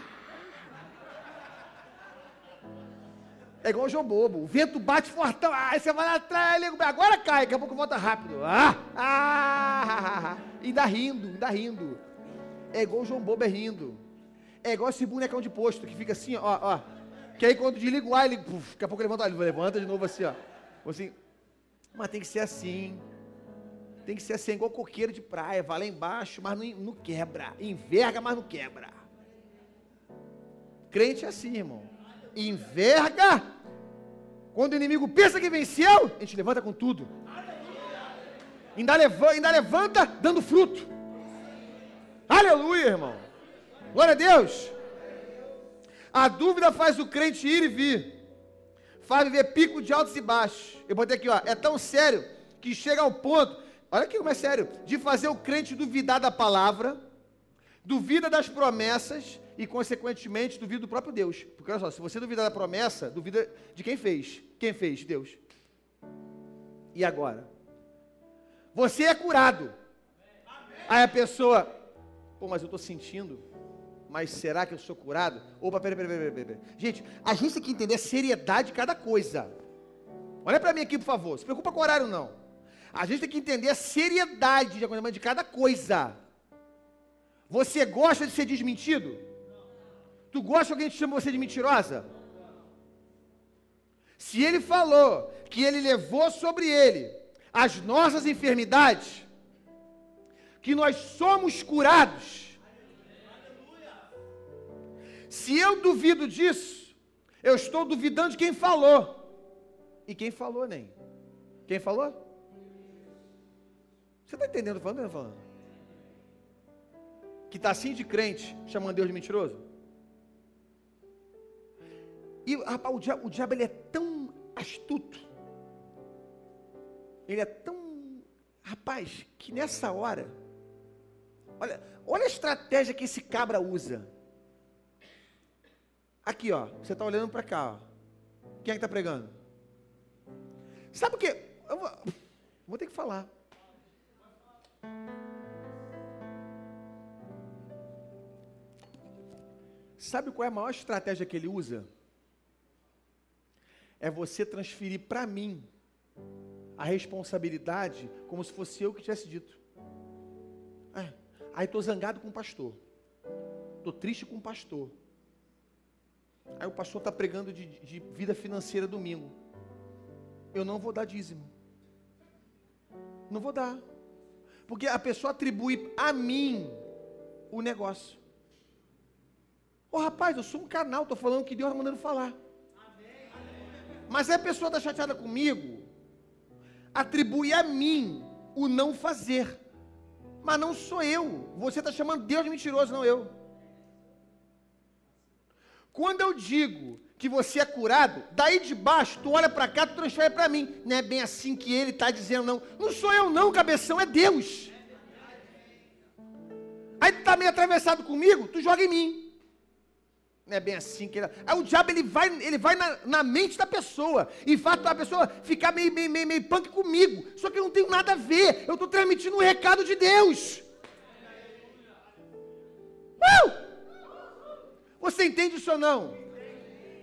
É igual o João Bobo. O vento bate fortão. Ah, aí você vai lá atrás, agora cai, daqui a pouco volta rápido. Ah, ah, e dá rindo, dá rindo. É igual o João Bobo é rindo. É igual esse bonecão de posto que fica assim, ó, ó. Que aí quando desliga o ar, ele, puf, daqui a pouco levanta, ele levanta de novo assim, ó. Assim, mas tem que ser assim. Tem que ser assim, igual coqueiro de praia, vai lá embaixo, mas não, não quebra. Enverga, mas não quebra. Crente é assim, irmão. Enverga. Quando o inimigo pensa que venceu, a gente levanta com tudo. Ainda levanta, ainda levanta dando fruto. Aleluia, irmão. Glória a Deus. A dúvida faz o crente ir e vir. Faz viver pico de altos e baixos. Eu botei aqui, ó. É tão sério que chega ao ponto, olha aqui como é sério, de fazer o crente duvidar da palavra, duvida das promessas e, consequentemente, duvida do próprio Deus. Porque olha só, se você duvidar da promessa, duvida de quem fez. Quem fez? Deus. E agora? Você é curado. Aí a pessoa, pô, mas eu estou sentindo mas será que eu sou curado? Opa, peraí, peraí, peraí, peraí. Gente, a gente tem que entender a seriedade de cada coisa. Olha para mim aqui, por favor. Se preocupa com o horário, não. A gente tem que entender a seriedade de cada coisa. Você gosta de ser desmentido? Tu gosta que alguém te chama você de mentirosa? Se ele falou que ele levou sobre ele as nossas enfermidades, que nós somos curados, se eu duvido disso, eu estou duvidando de quem falou. E quem falou nem? Quem falou? Você está entendendo o que eu falando? Que está assim de crente, chamando Deus de mentiroso? E rapaz, o diabo, o diabo ele é tão astuto. Ele é tão. Rapaz, que nessa hora. Olha, olha a estratégia que esse cabra usa. Aqui, ó. Você está olhando para cá, ó. Quem é que está pregando? Sabe o que? Eu vou, vou ter que falar. Sabe qual é a maior estratégia que ele usa? É você transferir para mim a responsabilidade como se fosse eu que tivesse dito. É. Aí estou zangado com o pastor. Estou triste com o pastor. Aí o pastor está pregando de, de vida financeira domingo. Eu não vou dar dízimo. Não vou dar. Porque a pessoa atribui a mim o negócio. Ô oh, rapaz, eu sou um canal, estou falando o que Deus está mandando falar. Mas a pessoa está chateada comigo, atribui a mim o não fazer. Mas não sou eu. Você está chamando Deus de mentiroso, não eu. Quando eu digo que você é curado, daí de baixo, tu olha para cá, tu transfere para mim. Não é bem assim que ele está dizendo, não. Não sou eu, não, cabeção, é Deus. Aí tu está meio atravessado comigo, tu joga em mim. Não é bem assim que ele. Aí o diabo ele vai, ele vai na, na mente da pessoa e faz a pessoa ficar meio, meio, meio, meio punk comigo. Só que eu não tenho nada a ver. Eu estou transmitindo um recado de Deus. Uh! Você entende isso ou não?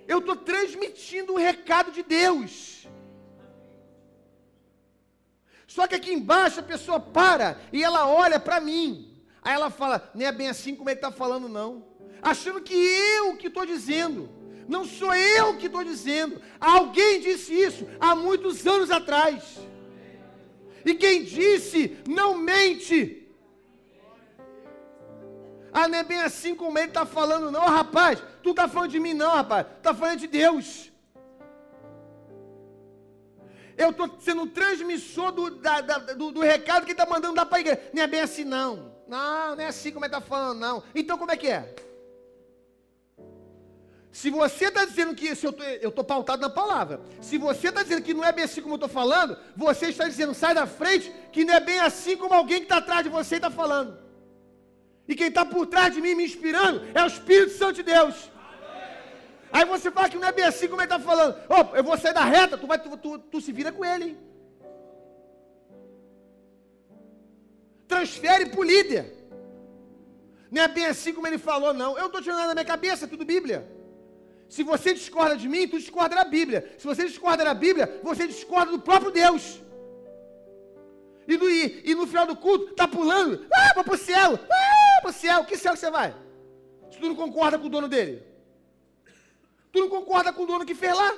Eu estou transmitindo um recado de Deus. Só que aqui embaixo a pessoa para e ela olha para mim. Aí ela fala, não é bem assim como ele está falando, não. Achando que eu que estou dizendo. Não sou eu que estou dizendo. Alguém disse isso há muitos anos atrás. E quem disse não mente. Ah, não é bem assim como ele está falando, não, rapaz. Tu está falando de mim, não, rapaz. Tu está falando de Deus. Eu estou sendo transmissor do, da, da, do, do, recado que ele está mandando para a igreja. Não é bem assim, não. Não, não é assim como ele está falando, não. Então como é que é? Se você está dizendo que se eu estou pautado na palavra, se você está dizendo que não é bem assim como eu estou falando, você está dizendo, sai da frente, que não é bem assim como alguém que está atrás de você está falando. E quem está por trás de mim me inspirando é o Espírito Santo de Deus. Aí você fala que não é bem assim como ele está falando. Oh, eu vou sair da reta, tu, vai, tu, tu, tu se vira com ele. Hein? Transfere para o líder. Não é bem assim como ele falou, não. Eu não estou tirando nada da minha cabeça, é tudo Bíblia. Se você discorda de mim, tu discorda da Bíblia. Se você discorda da Bíblia, você discorda do próprio Deus. E no, e, no final do culto, tá pulando. Ah, vou pro céu. Ah, pro céu. Que céu que você vai? Se tu não concorda com o dono dele. Tu não concorda com o dono que fez lá?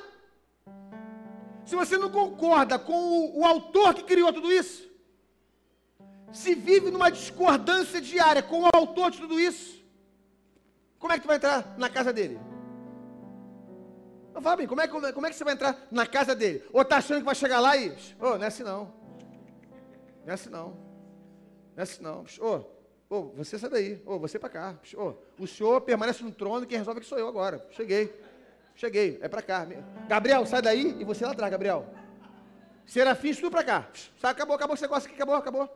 Se você não concorda com o, o autor que criou tudo isso, se vive numa discordância diária com o autor de tudo isso, como é que tu vai entrar na casa dele? Fábio, como é, como, é, como é que você vai entrar na casa dele? Ou tá achando que vai chegar lá e. Ô, oh, não é assim não. Não é assim não. Não é assim não. Ô, oh, oh, você sai daí. Oh, você para cá. Ô, o senhor permanece no trono, quem resolve é que sou eu agora. Cheguei. Cheguei, é para cá. Gabriel, sai daí e você lá atrás, Gabriel. Serafim, tudo para cá. Sai, acabou, acabou esse negócio aqui, acabou, acabou.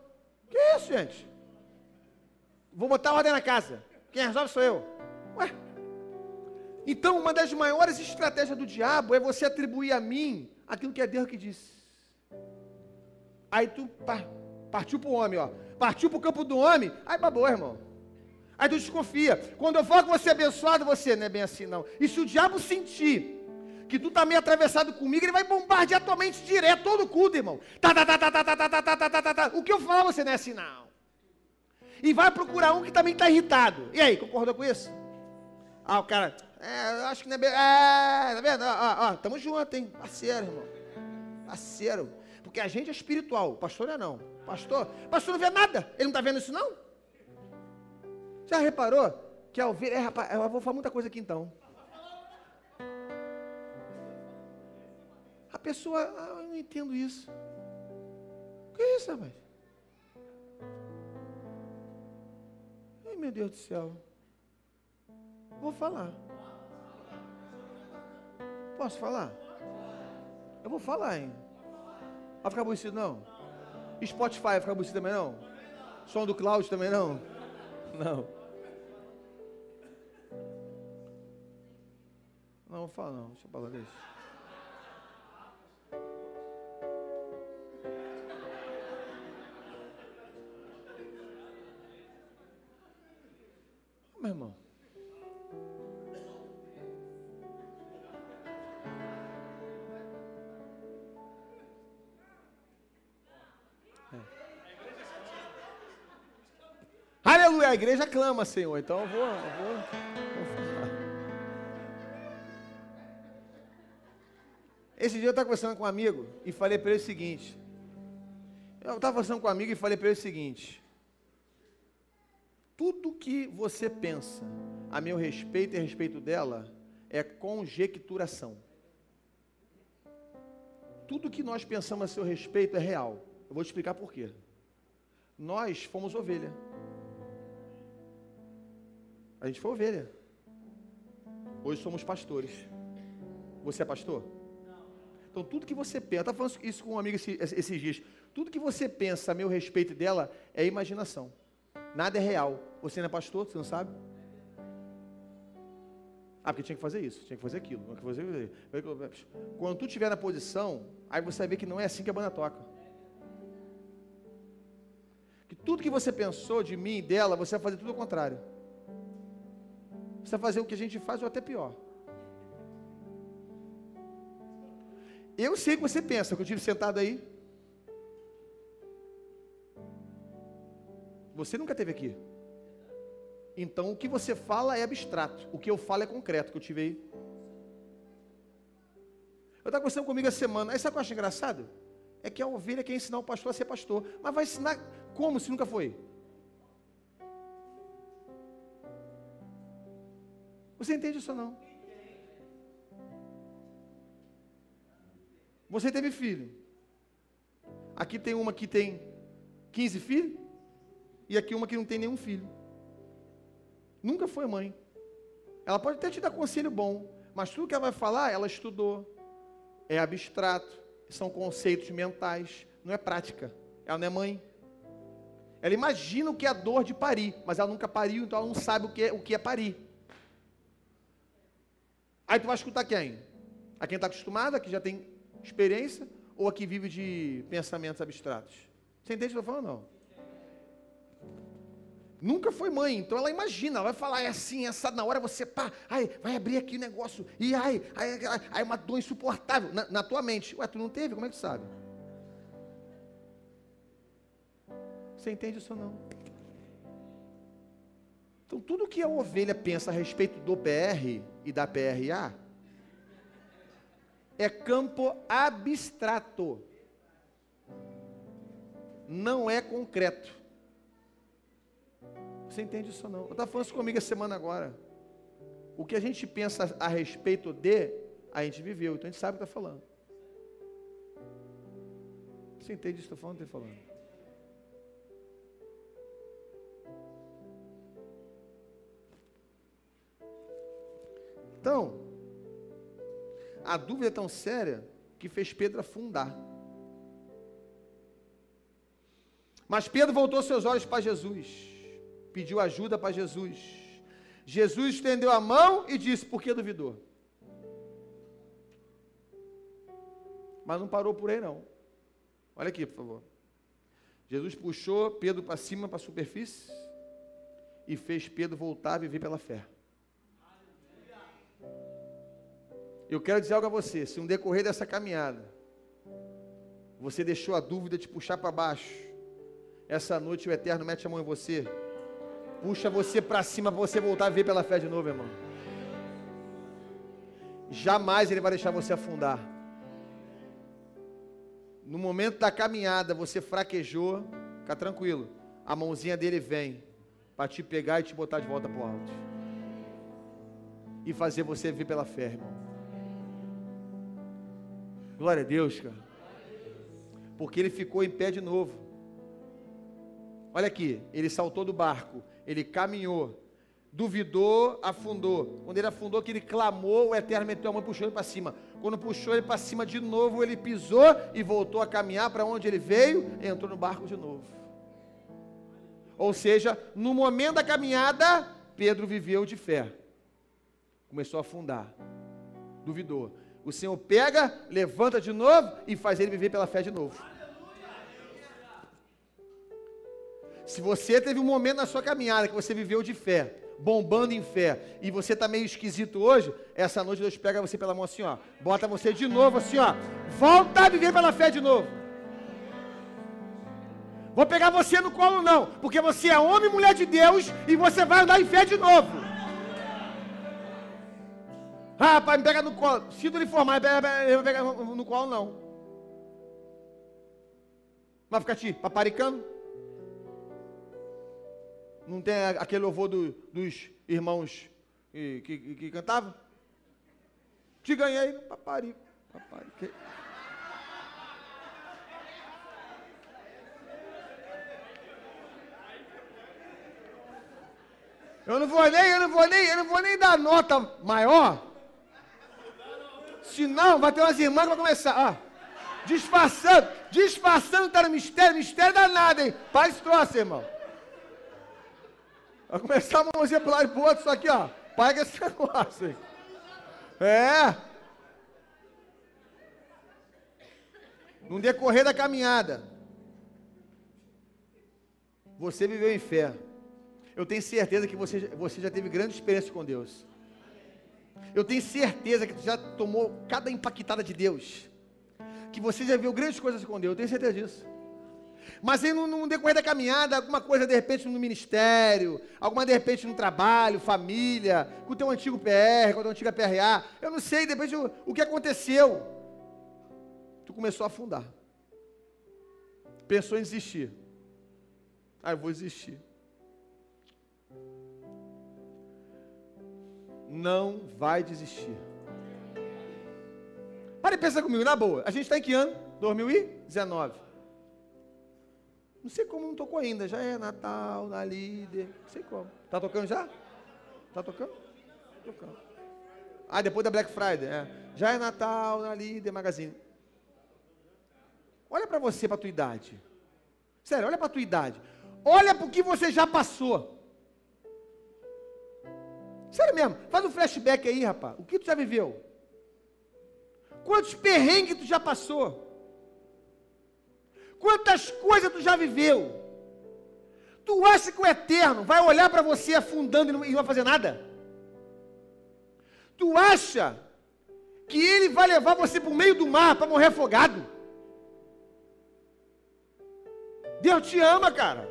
Que isso, gente? Vou botar ordem na casa. Quem resolve sou eu. Ué. Então, uma das maiores estratégias do diabo é você atribuir a mim aquilo que é Deus que disse. Aí tu partiu para o homem, ó. Partiu para o campo do homem, aí babou, irmão. Aí tu desconfia. Quando eu falo que você é abençoado, você não é bem assim, não. E se o diabo sentir que tu tá meio atravessado comigo, ele vai bombardear tua mente direto, todo culto, irmão. Tá, tá, tá, tá, tá, tá, tá, tá, tá, tá, tá, tá. O que eu falar, você não é assim, não. E vai procurar um que também está irritado. E aí, concordou com isso? Ah, o cara, é, acho que não é bem. É, tá vendo? Ó, ó, tamo junto, hein? Parceiro, irmão. Parceiro. Porque a gente é espiritual, o pastor não é não. Pastor, pastor não vê nada. Ele não está vendo isso, não? Já reparou que a ovelha. É, rapaz, eu vou falar muita coisa aqui então. A pessoa, ah, eu não entendo isso. O que é isso, rapaz? Ai, meu Deus do céu. Vou falar. Posso falar? Eu vou falar, hein? Vai ficar aborrecido, não? Spotify vai ficar aborrecido também, não? Som do Cláudio também, não? Não. Não, fala não, deixa eu falar disso. Igreja clama, Senhor. Então eu vou, eu vou. Esse dia eu estava conversando com um amigo e falei para ele o seguinte. Eu estava conversando com um amigo e falei para ele o seguinte. Tudo que você pensa a meu respeito e a respeito dela é conjecturação. Tudo que nós pensamos a seu respeito é real. Eu vou te explicar por quê. Nós fomos ovelha. A gente foi ovelha. Hoje somos pastores. Você é pastor? Então, tudo que você pensa, estava falando isso com um amigo esses, esses dias, tudo que você pensa a meu respeito dela é imaginação. Nada é real. Você não é pastor, você não sabe? Ah, porque tinha que fazer isso, tinha que fazer aquilo, tinha que fazer Quando tu estiver na posição, aí você vai ver que não é assim que a banda toca. Que tudo que você pensou de mim e dela, você vai fazer tudo ao contrário. Vai fazer o que a gente faz ou até pior. Eu sei que você pensa que eu estive sentado aí. Você nunca esteve aqui. Então o que você fala é abstrato. O que eu falo é concreto, que eu tive aí. Eu estava conversando comigo essa semana. Aí sabe o que eu acho engraçado? É que a ovelha quer ensinar o pastor a ser pastor. Mas vai ensinar como se nunca foi? Você entende isso ou não? Você teve filho. Aqui tem uma que tem 15 filhos. E aqui uma que não tem nenhum filho. Nunca foi mãe. Ela pode até te dar conselho bom. Mas tudo que ela vai falar, ela estudou. É abstrato. São conceitos mentais. Não é prática. Ela não é mãe. Ela imagina o que é a dor de parir, mas ela nunca pariu, então ela não sabe o que é, o que é parir. Aí tu vai escutar quem? A quem está acostumada, que já tem experiência, ou a que vive de pensamentos abstratos? Você entende o que eu estou falando? Não. Nunca foi mãe, então ela imagina, ela vai falar, é assim, essa na hora você, pá, ai, vai abrir aqui o negócio, e ai, ai, ai, ai uma dor insuportável, na, na, tua mente. Ué, tu não teve? Como é que tu sabe? Você entende isso ou não? Então, tudo que a ovelha pensa a respeito do PR e da PRA é campo abstrato, não é concreto. Você entende isso ou não? Eu estava falando isso comigo essa semana agora. O que a gente pensa a respeito de, a gente viveu, então a gente sabe o que está falando. Você entende isso que estou falando? Estou falando. Então, a dúvida é tão séria que fez Pedro afundar. Mas Pedro voltou seus olhos para Jesus pediu ajuda para Jesus. Jesus estendeu a mão e disse: Por que duvidou? Mas não parou por aí, não. Olha aqui, por favor. Jesus puxou Pedro para cima, para a superfície, e fez Pedro voltar a viver pela fé. Eu quero dizer algo a você: se no decorrer dessa caminhada, você deixou a dúvida te puxar para baixo, essa noite o Eterno mete a mão em você puxa você para cima para você voltar a ver pela fé de novo, irmão. Jamais ele vai deixar você afundar. No momento da caminhada, você fraquejou, fica tranquilo. A mãozinha dele vem para te pegar e te botar de volta para o alto. E fazer você vir pela fé, irmão. Glória a Deus, cara. Porque ele ficou em pé de novo. Olha aqui, ele saltou do barco, ele caminhou, duvidou, afundou. Quando ele afundou, que ele clamou, o Eterno meteu a mão e puxou ele para cima. Quando puxou ele para cima de novo, ele pisou e voltou a caminhar para onde ele veio, entrou no barco de novo. Ou seja, no momento da caminhada, Pedro viveu de fé. Começou a afundar. Duvidou. O Senhor pega, levanta de novo e faz ele viver pela fé de novo. Se você teve um momento na sua caminhada que você viveu de fé, bombando em fé, e você está meio esquisito hoje, essa noite Deus pega você pela mão assim, ó, bota você de novo assim, ó, volta a viver pela fé de novo. Vou pegar você no colo não, porque você é homem e mulher de Deus e você vai andar em fé de novo. Ah, pai, me pega no colo. Sinto lhe formar, vou pegar no colo não. Vai ficar te paparicando? Não tem aquele louvor do, dos irmãos que, que, que cantavam? Te ganhei paparico. paparico. Eu não vou nem, eu não vou nem, eu não vou nem dar nota maior. Senão vai ter umas irmãs que vão começar, ó, disfarçando, disfarçando tá no mistério, mistério danado, hein? Para esse troço, irmão. Vai começar a mãozinha para lado e para o outro, só aqui, ó. Paga esse [LAUGHS] negócio aí. É. No decorrer da caminhada, você viveu em fé. Eu tenho certeza que você, você já teve grande experiência com Deus. Eu tenho certeza que você já tomou cada impactada de Deus. Que você já viu grandes coisas com Deus. Eu tenho certeza disso. Mas aí no, no decorrer da caminhada, alguma coisa de repente no ministério, alguma de repente no trabalho, família, com o teu antigo PR, com a tua antiga PRA, eu não sei, de repente o, o que aconteceu. Tu começou a afundar. Pensou em desistir. Ah, eu vou desistir. Não vai desistir. Para e pensa comigo, na boa. A gente está em que ano? 2019. Não sei como não tocou ainda. Já é Natal, na líder. Não sei como. Tá tocando já? Tá tocando? Tocando. Ah, depois da Black Friday. É. Já é Natal, na líder, magazine. Olha para você, para tua idade. Sério, olha para tua idade. olha para o que você já passou. Sério mesmo, faz um flashback aí, rapaz. O que tu já viveu? Quantos perrengues tu já passou? Quantas coisas tu já viveu? Tu acha que o eterno vai olhar para você afundando e não, vai fazer nada? Tu acha que ele vai levar você para o meio do mar para morrer afogado? Deus te ama, cara.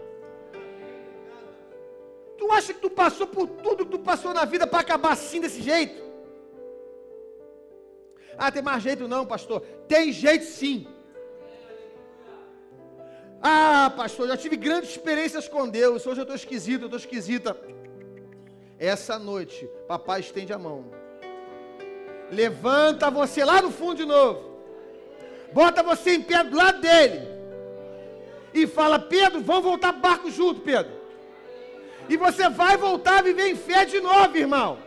Tu acha que tu passou por tudo que tu passou na vida para acabar assim desse jeito? Ah, tem mais jeito não, pastor. Tem jeito sim. Ah, pastor, já tive grandes experiências com Deus. Hoje eu estou esquisito, eu estou esquisita. Essa noite, papai estende a mão. Levanta você lá no fundo de novo. Bota você em pé do lado dele. E fala, Pedro, vamos voltar para o barco junto, Pedro. E você vai voltar a viver em fé de novo, irmão.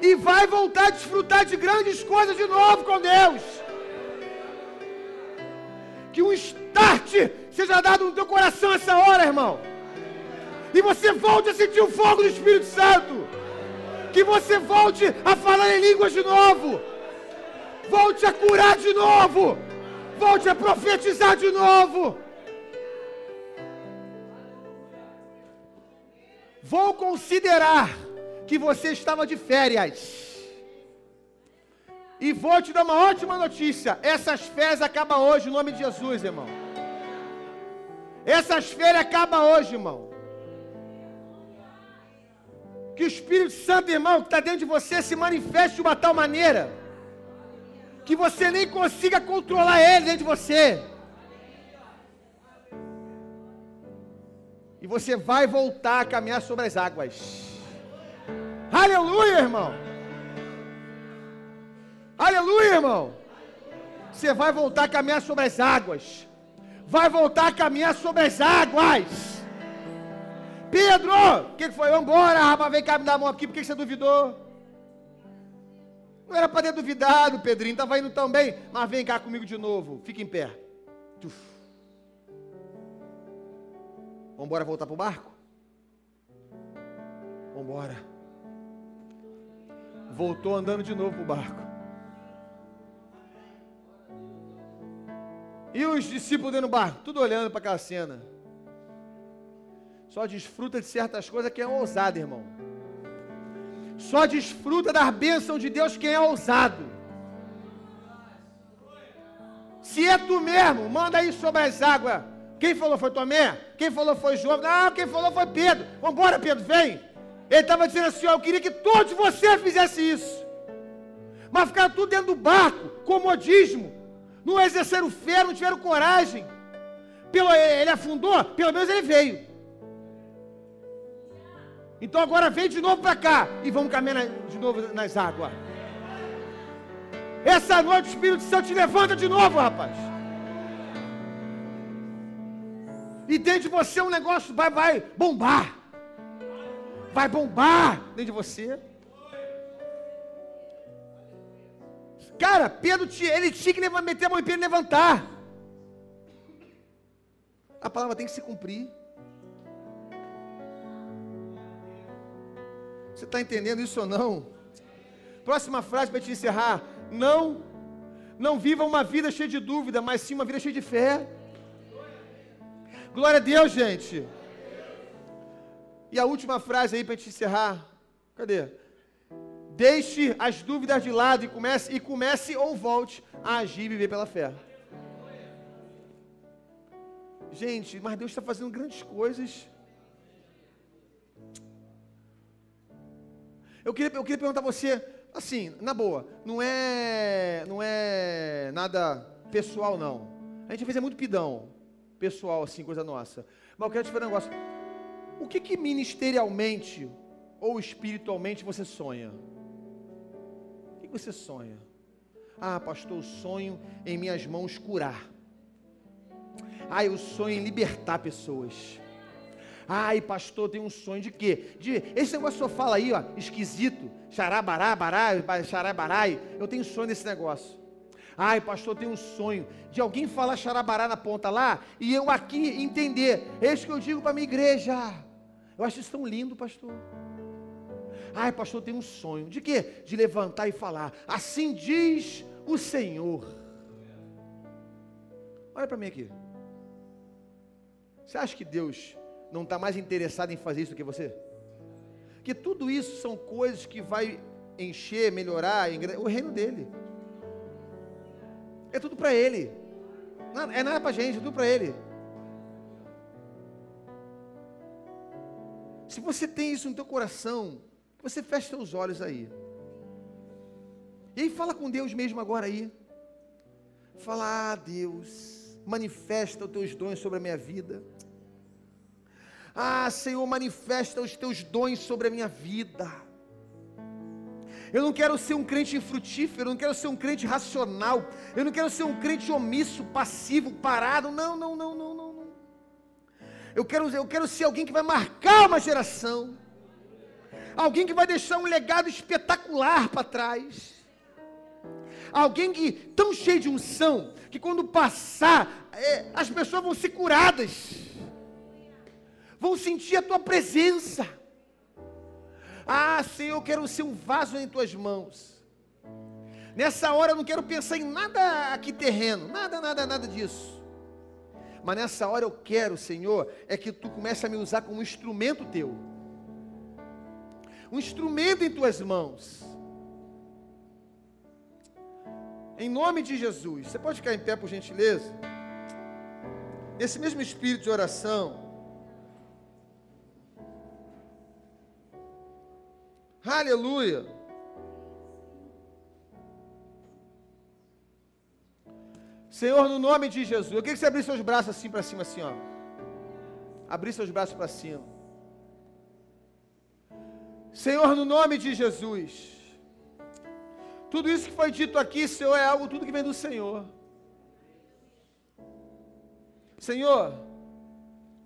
E vai voltar a desfrutar de grandes coisas de novo com Deus. Que um start seja dado no teu coração essa hora, irmão. E você volte a sentir o fogo do Espírito Santo. Que você volte a falar em línguas de novo. Volte a curar de novo. Volte a profetizar de novo. Vou considerar que você estava de férias. E vou te dar uma ótima notícia: essas férias acabam hoje, em nome de Jesus, irmão. Essas férias acabam hoje, irmão. Que o Espírito Santo, irmão, que está dentro de você, se manifeste de uma tal maneira que você nem consiga controlar ele dentro de você. E você vai voltar a caminhar sobre as águas. Aleluia, irmão. Aleluia, irmão. Você vai voltar a caminhar sobre as águas. Vai voltar a caminhar sobre as águas. Pedro, o que, foi? Vamos embora, rapaz, vem cá me dar a mão aqui. Por que, que você duvidou? Não era para ter duvidado, Pedrinho. Estava indo tão bem. Mas vem cá comigo de novo. Fica em pé. Uf. Vamos embora voltar para o barco? Vamos embora. Voltou andando de novo para o barco. E os discípulos dentro do barco, tudo olhando para aquela cena. Só desfruta de certas coisas quem é ousado, irmão. Só desfruta das bênçãos de Deus quem é ousado. Se é tu mesmo, manda aí sobre as águas. Quem falou foi Tomé? Quem falou foi João? Não, quem falou foi Pedro. Vamos embora, Pedro, vem. Ele estava dizendo assim: ó, eu queria que todos vocês fizessem isso. Mas ficaram tudo dentro do barco, comodismo. Não exerceram fé, não tiveram coragem. Pelo, ele afundou, pelo menos ele veio. Então agora vem de novo para cá e vamos caminhar de novo nas águas. Essa noite o Espírito Santo te levanta de novo, rapaz. E dentro de você um negócio vai, vai bombar. Vai bombar dentro de você. Cara, Pedro, ele tinha que meter a mão em Pedro e levantar. A palavra tem que se cumprir. Você está entendendo isso ou não? Próxima frase para te encerrar. Não, não viva uma vida cheia de dúvida, mas sim uma vida cheia de fé. Glória a Deus, gente. E a última frase aí para te encerrar. Cadê? Deixe as dúvidas de lado e comece, e comece ou volte a agir e viver pela fé. Gente, mas Deus está fazendo grandes coisas. Eu queria, eu queria perguntar a você, assim, na boa, não é, não é nada pessoal não. A gente fez é muito pidão pessoal, assim, coisa nossa. Mas eu quero te falar um negócio. O que, que ministerialmente ou espiritualmente você sonha? O que, que você sonha? Ah, pastor, eu sonho em minhas mãos curar. Ah, eu sonho em libertar pessoas. Ai, pastor, tem um sonho de quê? De, esse negócio senhor fala aí, ó, esquisito. Xarabará, bará, xarabarai. Eu tenho sonho desse negócio. Ai, pastor, tem um sonho de alguém falar xarabará na ponta lá e eu aqui entender. É isso que eu digo para minha igreja. Eu acho isso tão lindo, pastor. Ai, pastor, tem um sonho. De quê? De levantar e falar. Assim diz o Senhor. Olha para mim aqui. Você acha que Deus não está mais interessado em fazer isso do que você? Que tudo isso são coisas que vai encher, melhorar o reino dele. É tudo para ele. é nada para a gente, é tudo para ele. Se você tem isso no teu coração, você fecha seus olhos aí. E aí fala com Deus mesmo agora aí. Fala, ah, Deus, manifesta os teus dons sobre a minha vida. Ah, Senhor, manifesta os teus dons sobre a minha vida. Eu não quero ser um crente infrutífero, eu não quero ser um crente racional, eu não quero ser um crente omisso, passivo, parado. Não, não, não, não, não. não. Eu quero, eu quero ser alguém que vai marcar uma geração. Alguém que vai deixar um legado espetacular para trás. Alguém que tão cheio de unção que quando passar é, as pessoas vão ser curadas, vão sentir a tua presença. Ah, Senhor, eu quero ser um vaso em tuas mãos. Nessa hora eu não quero pensar em nada aqui terreno, nada, nada, nada disso. Mas nessa hora eu quero, Senhor, é que tu comece a me usar como um instrumento teu. Um instrumento em tuas mãos. Em nome de Jesus. Você pode ficar em pé por gentileza? Esse mesmo espírito de oração. Aleluia. Senhor, no nome de Jesus, eu queria que você abrisse seus braços assim para cima, assim, ó. Abrir seus braços para cima. Senhor, no nome de Jesus. Tudo isso que foi dito aqui, Senhor, é algo tudo que vem do Senhor. Senhor,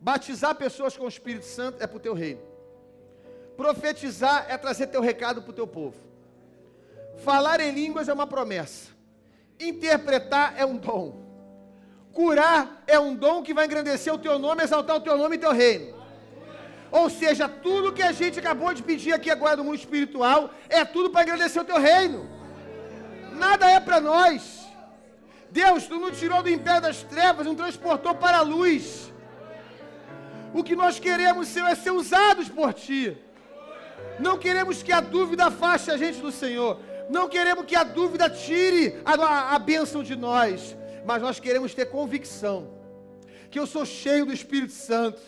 batizar pessoas com o Espírito Santo é para o teu reino. Profetizar é trazer teu recado para o teu povo. Falar em línguas é uma promessa. Interpretar é um dom. Curar é um dom que vai engrandecer o teu nome, exaltar o teu nome e teu reino. Ou seja, tudo que a gente acabou de pedir aqui agora do mundo espiritual é tudo para engrandecer o teu reino. Nada é para nós. Deus, tu nos tirou do império das trevas, nos transportou para a luz. O que nós queremos, Senhor, é ser usados por Ti. Não queremos que a dúvida afaste a gente do Senhor. Não queremos que a dúvida tire a, a, a bênção de nós. Mas nós queremos ter convicção. Que eu sou cheio do Espírito Santo.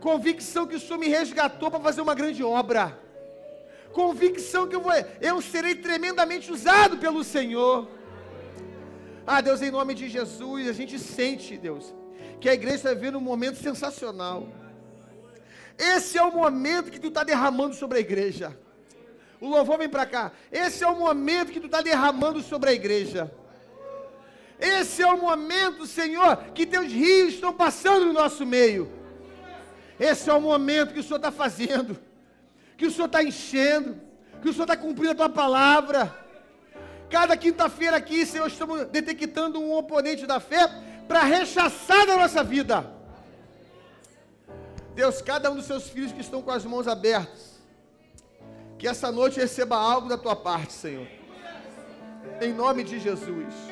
Convicção que o Senhor me resgatou para fazer uma grande obra. Convicção que eu vou, eu serei tremendamente usado pelo Senhor. Ah, Deus, em nome de Jesus, a gente sente, Deus, que a igreja está vivendo um momento sensacional. Esse é o momento que tu está derramando sobre a igreja. O louvor vem para cá. Esse é o momento que tu está derramando sobre a igreja. Esse é o momento, Senhor, que teus rios estão passando no nosso meio. Esse é o momento que o Senhor está fazendo, que o Senhor está enchendo, que o Senhor está cumprindo a tua palavra. Cada quinta-feira aqui, Senhor, estamos detectando um oponente da fé para rechaçar da nossa vida. Deus, cada um dos seus filhos que estão com as mãos abertas, que essa noite receba algo da tua parte, Senhor. Em nome de Jesus.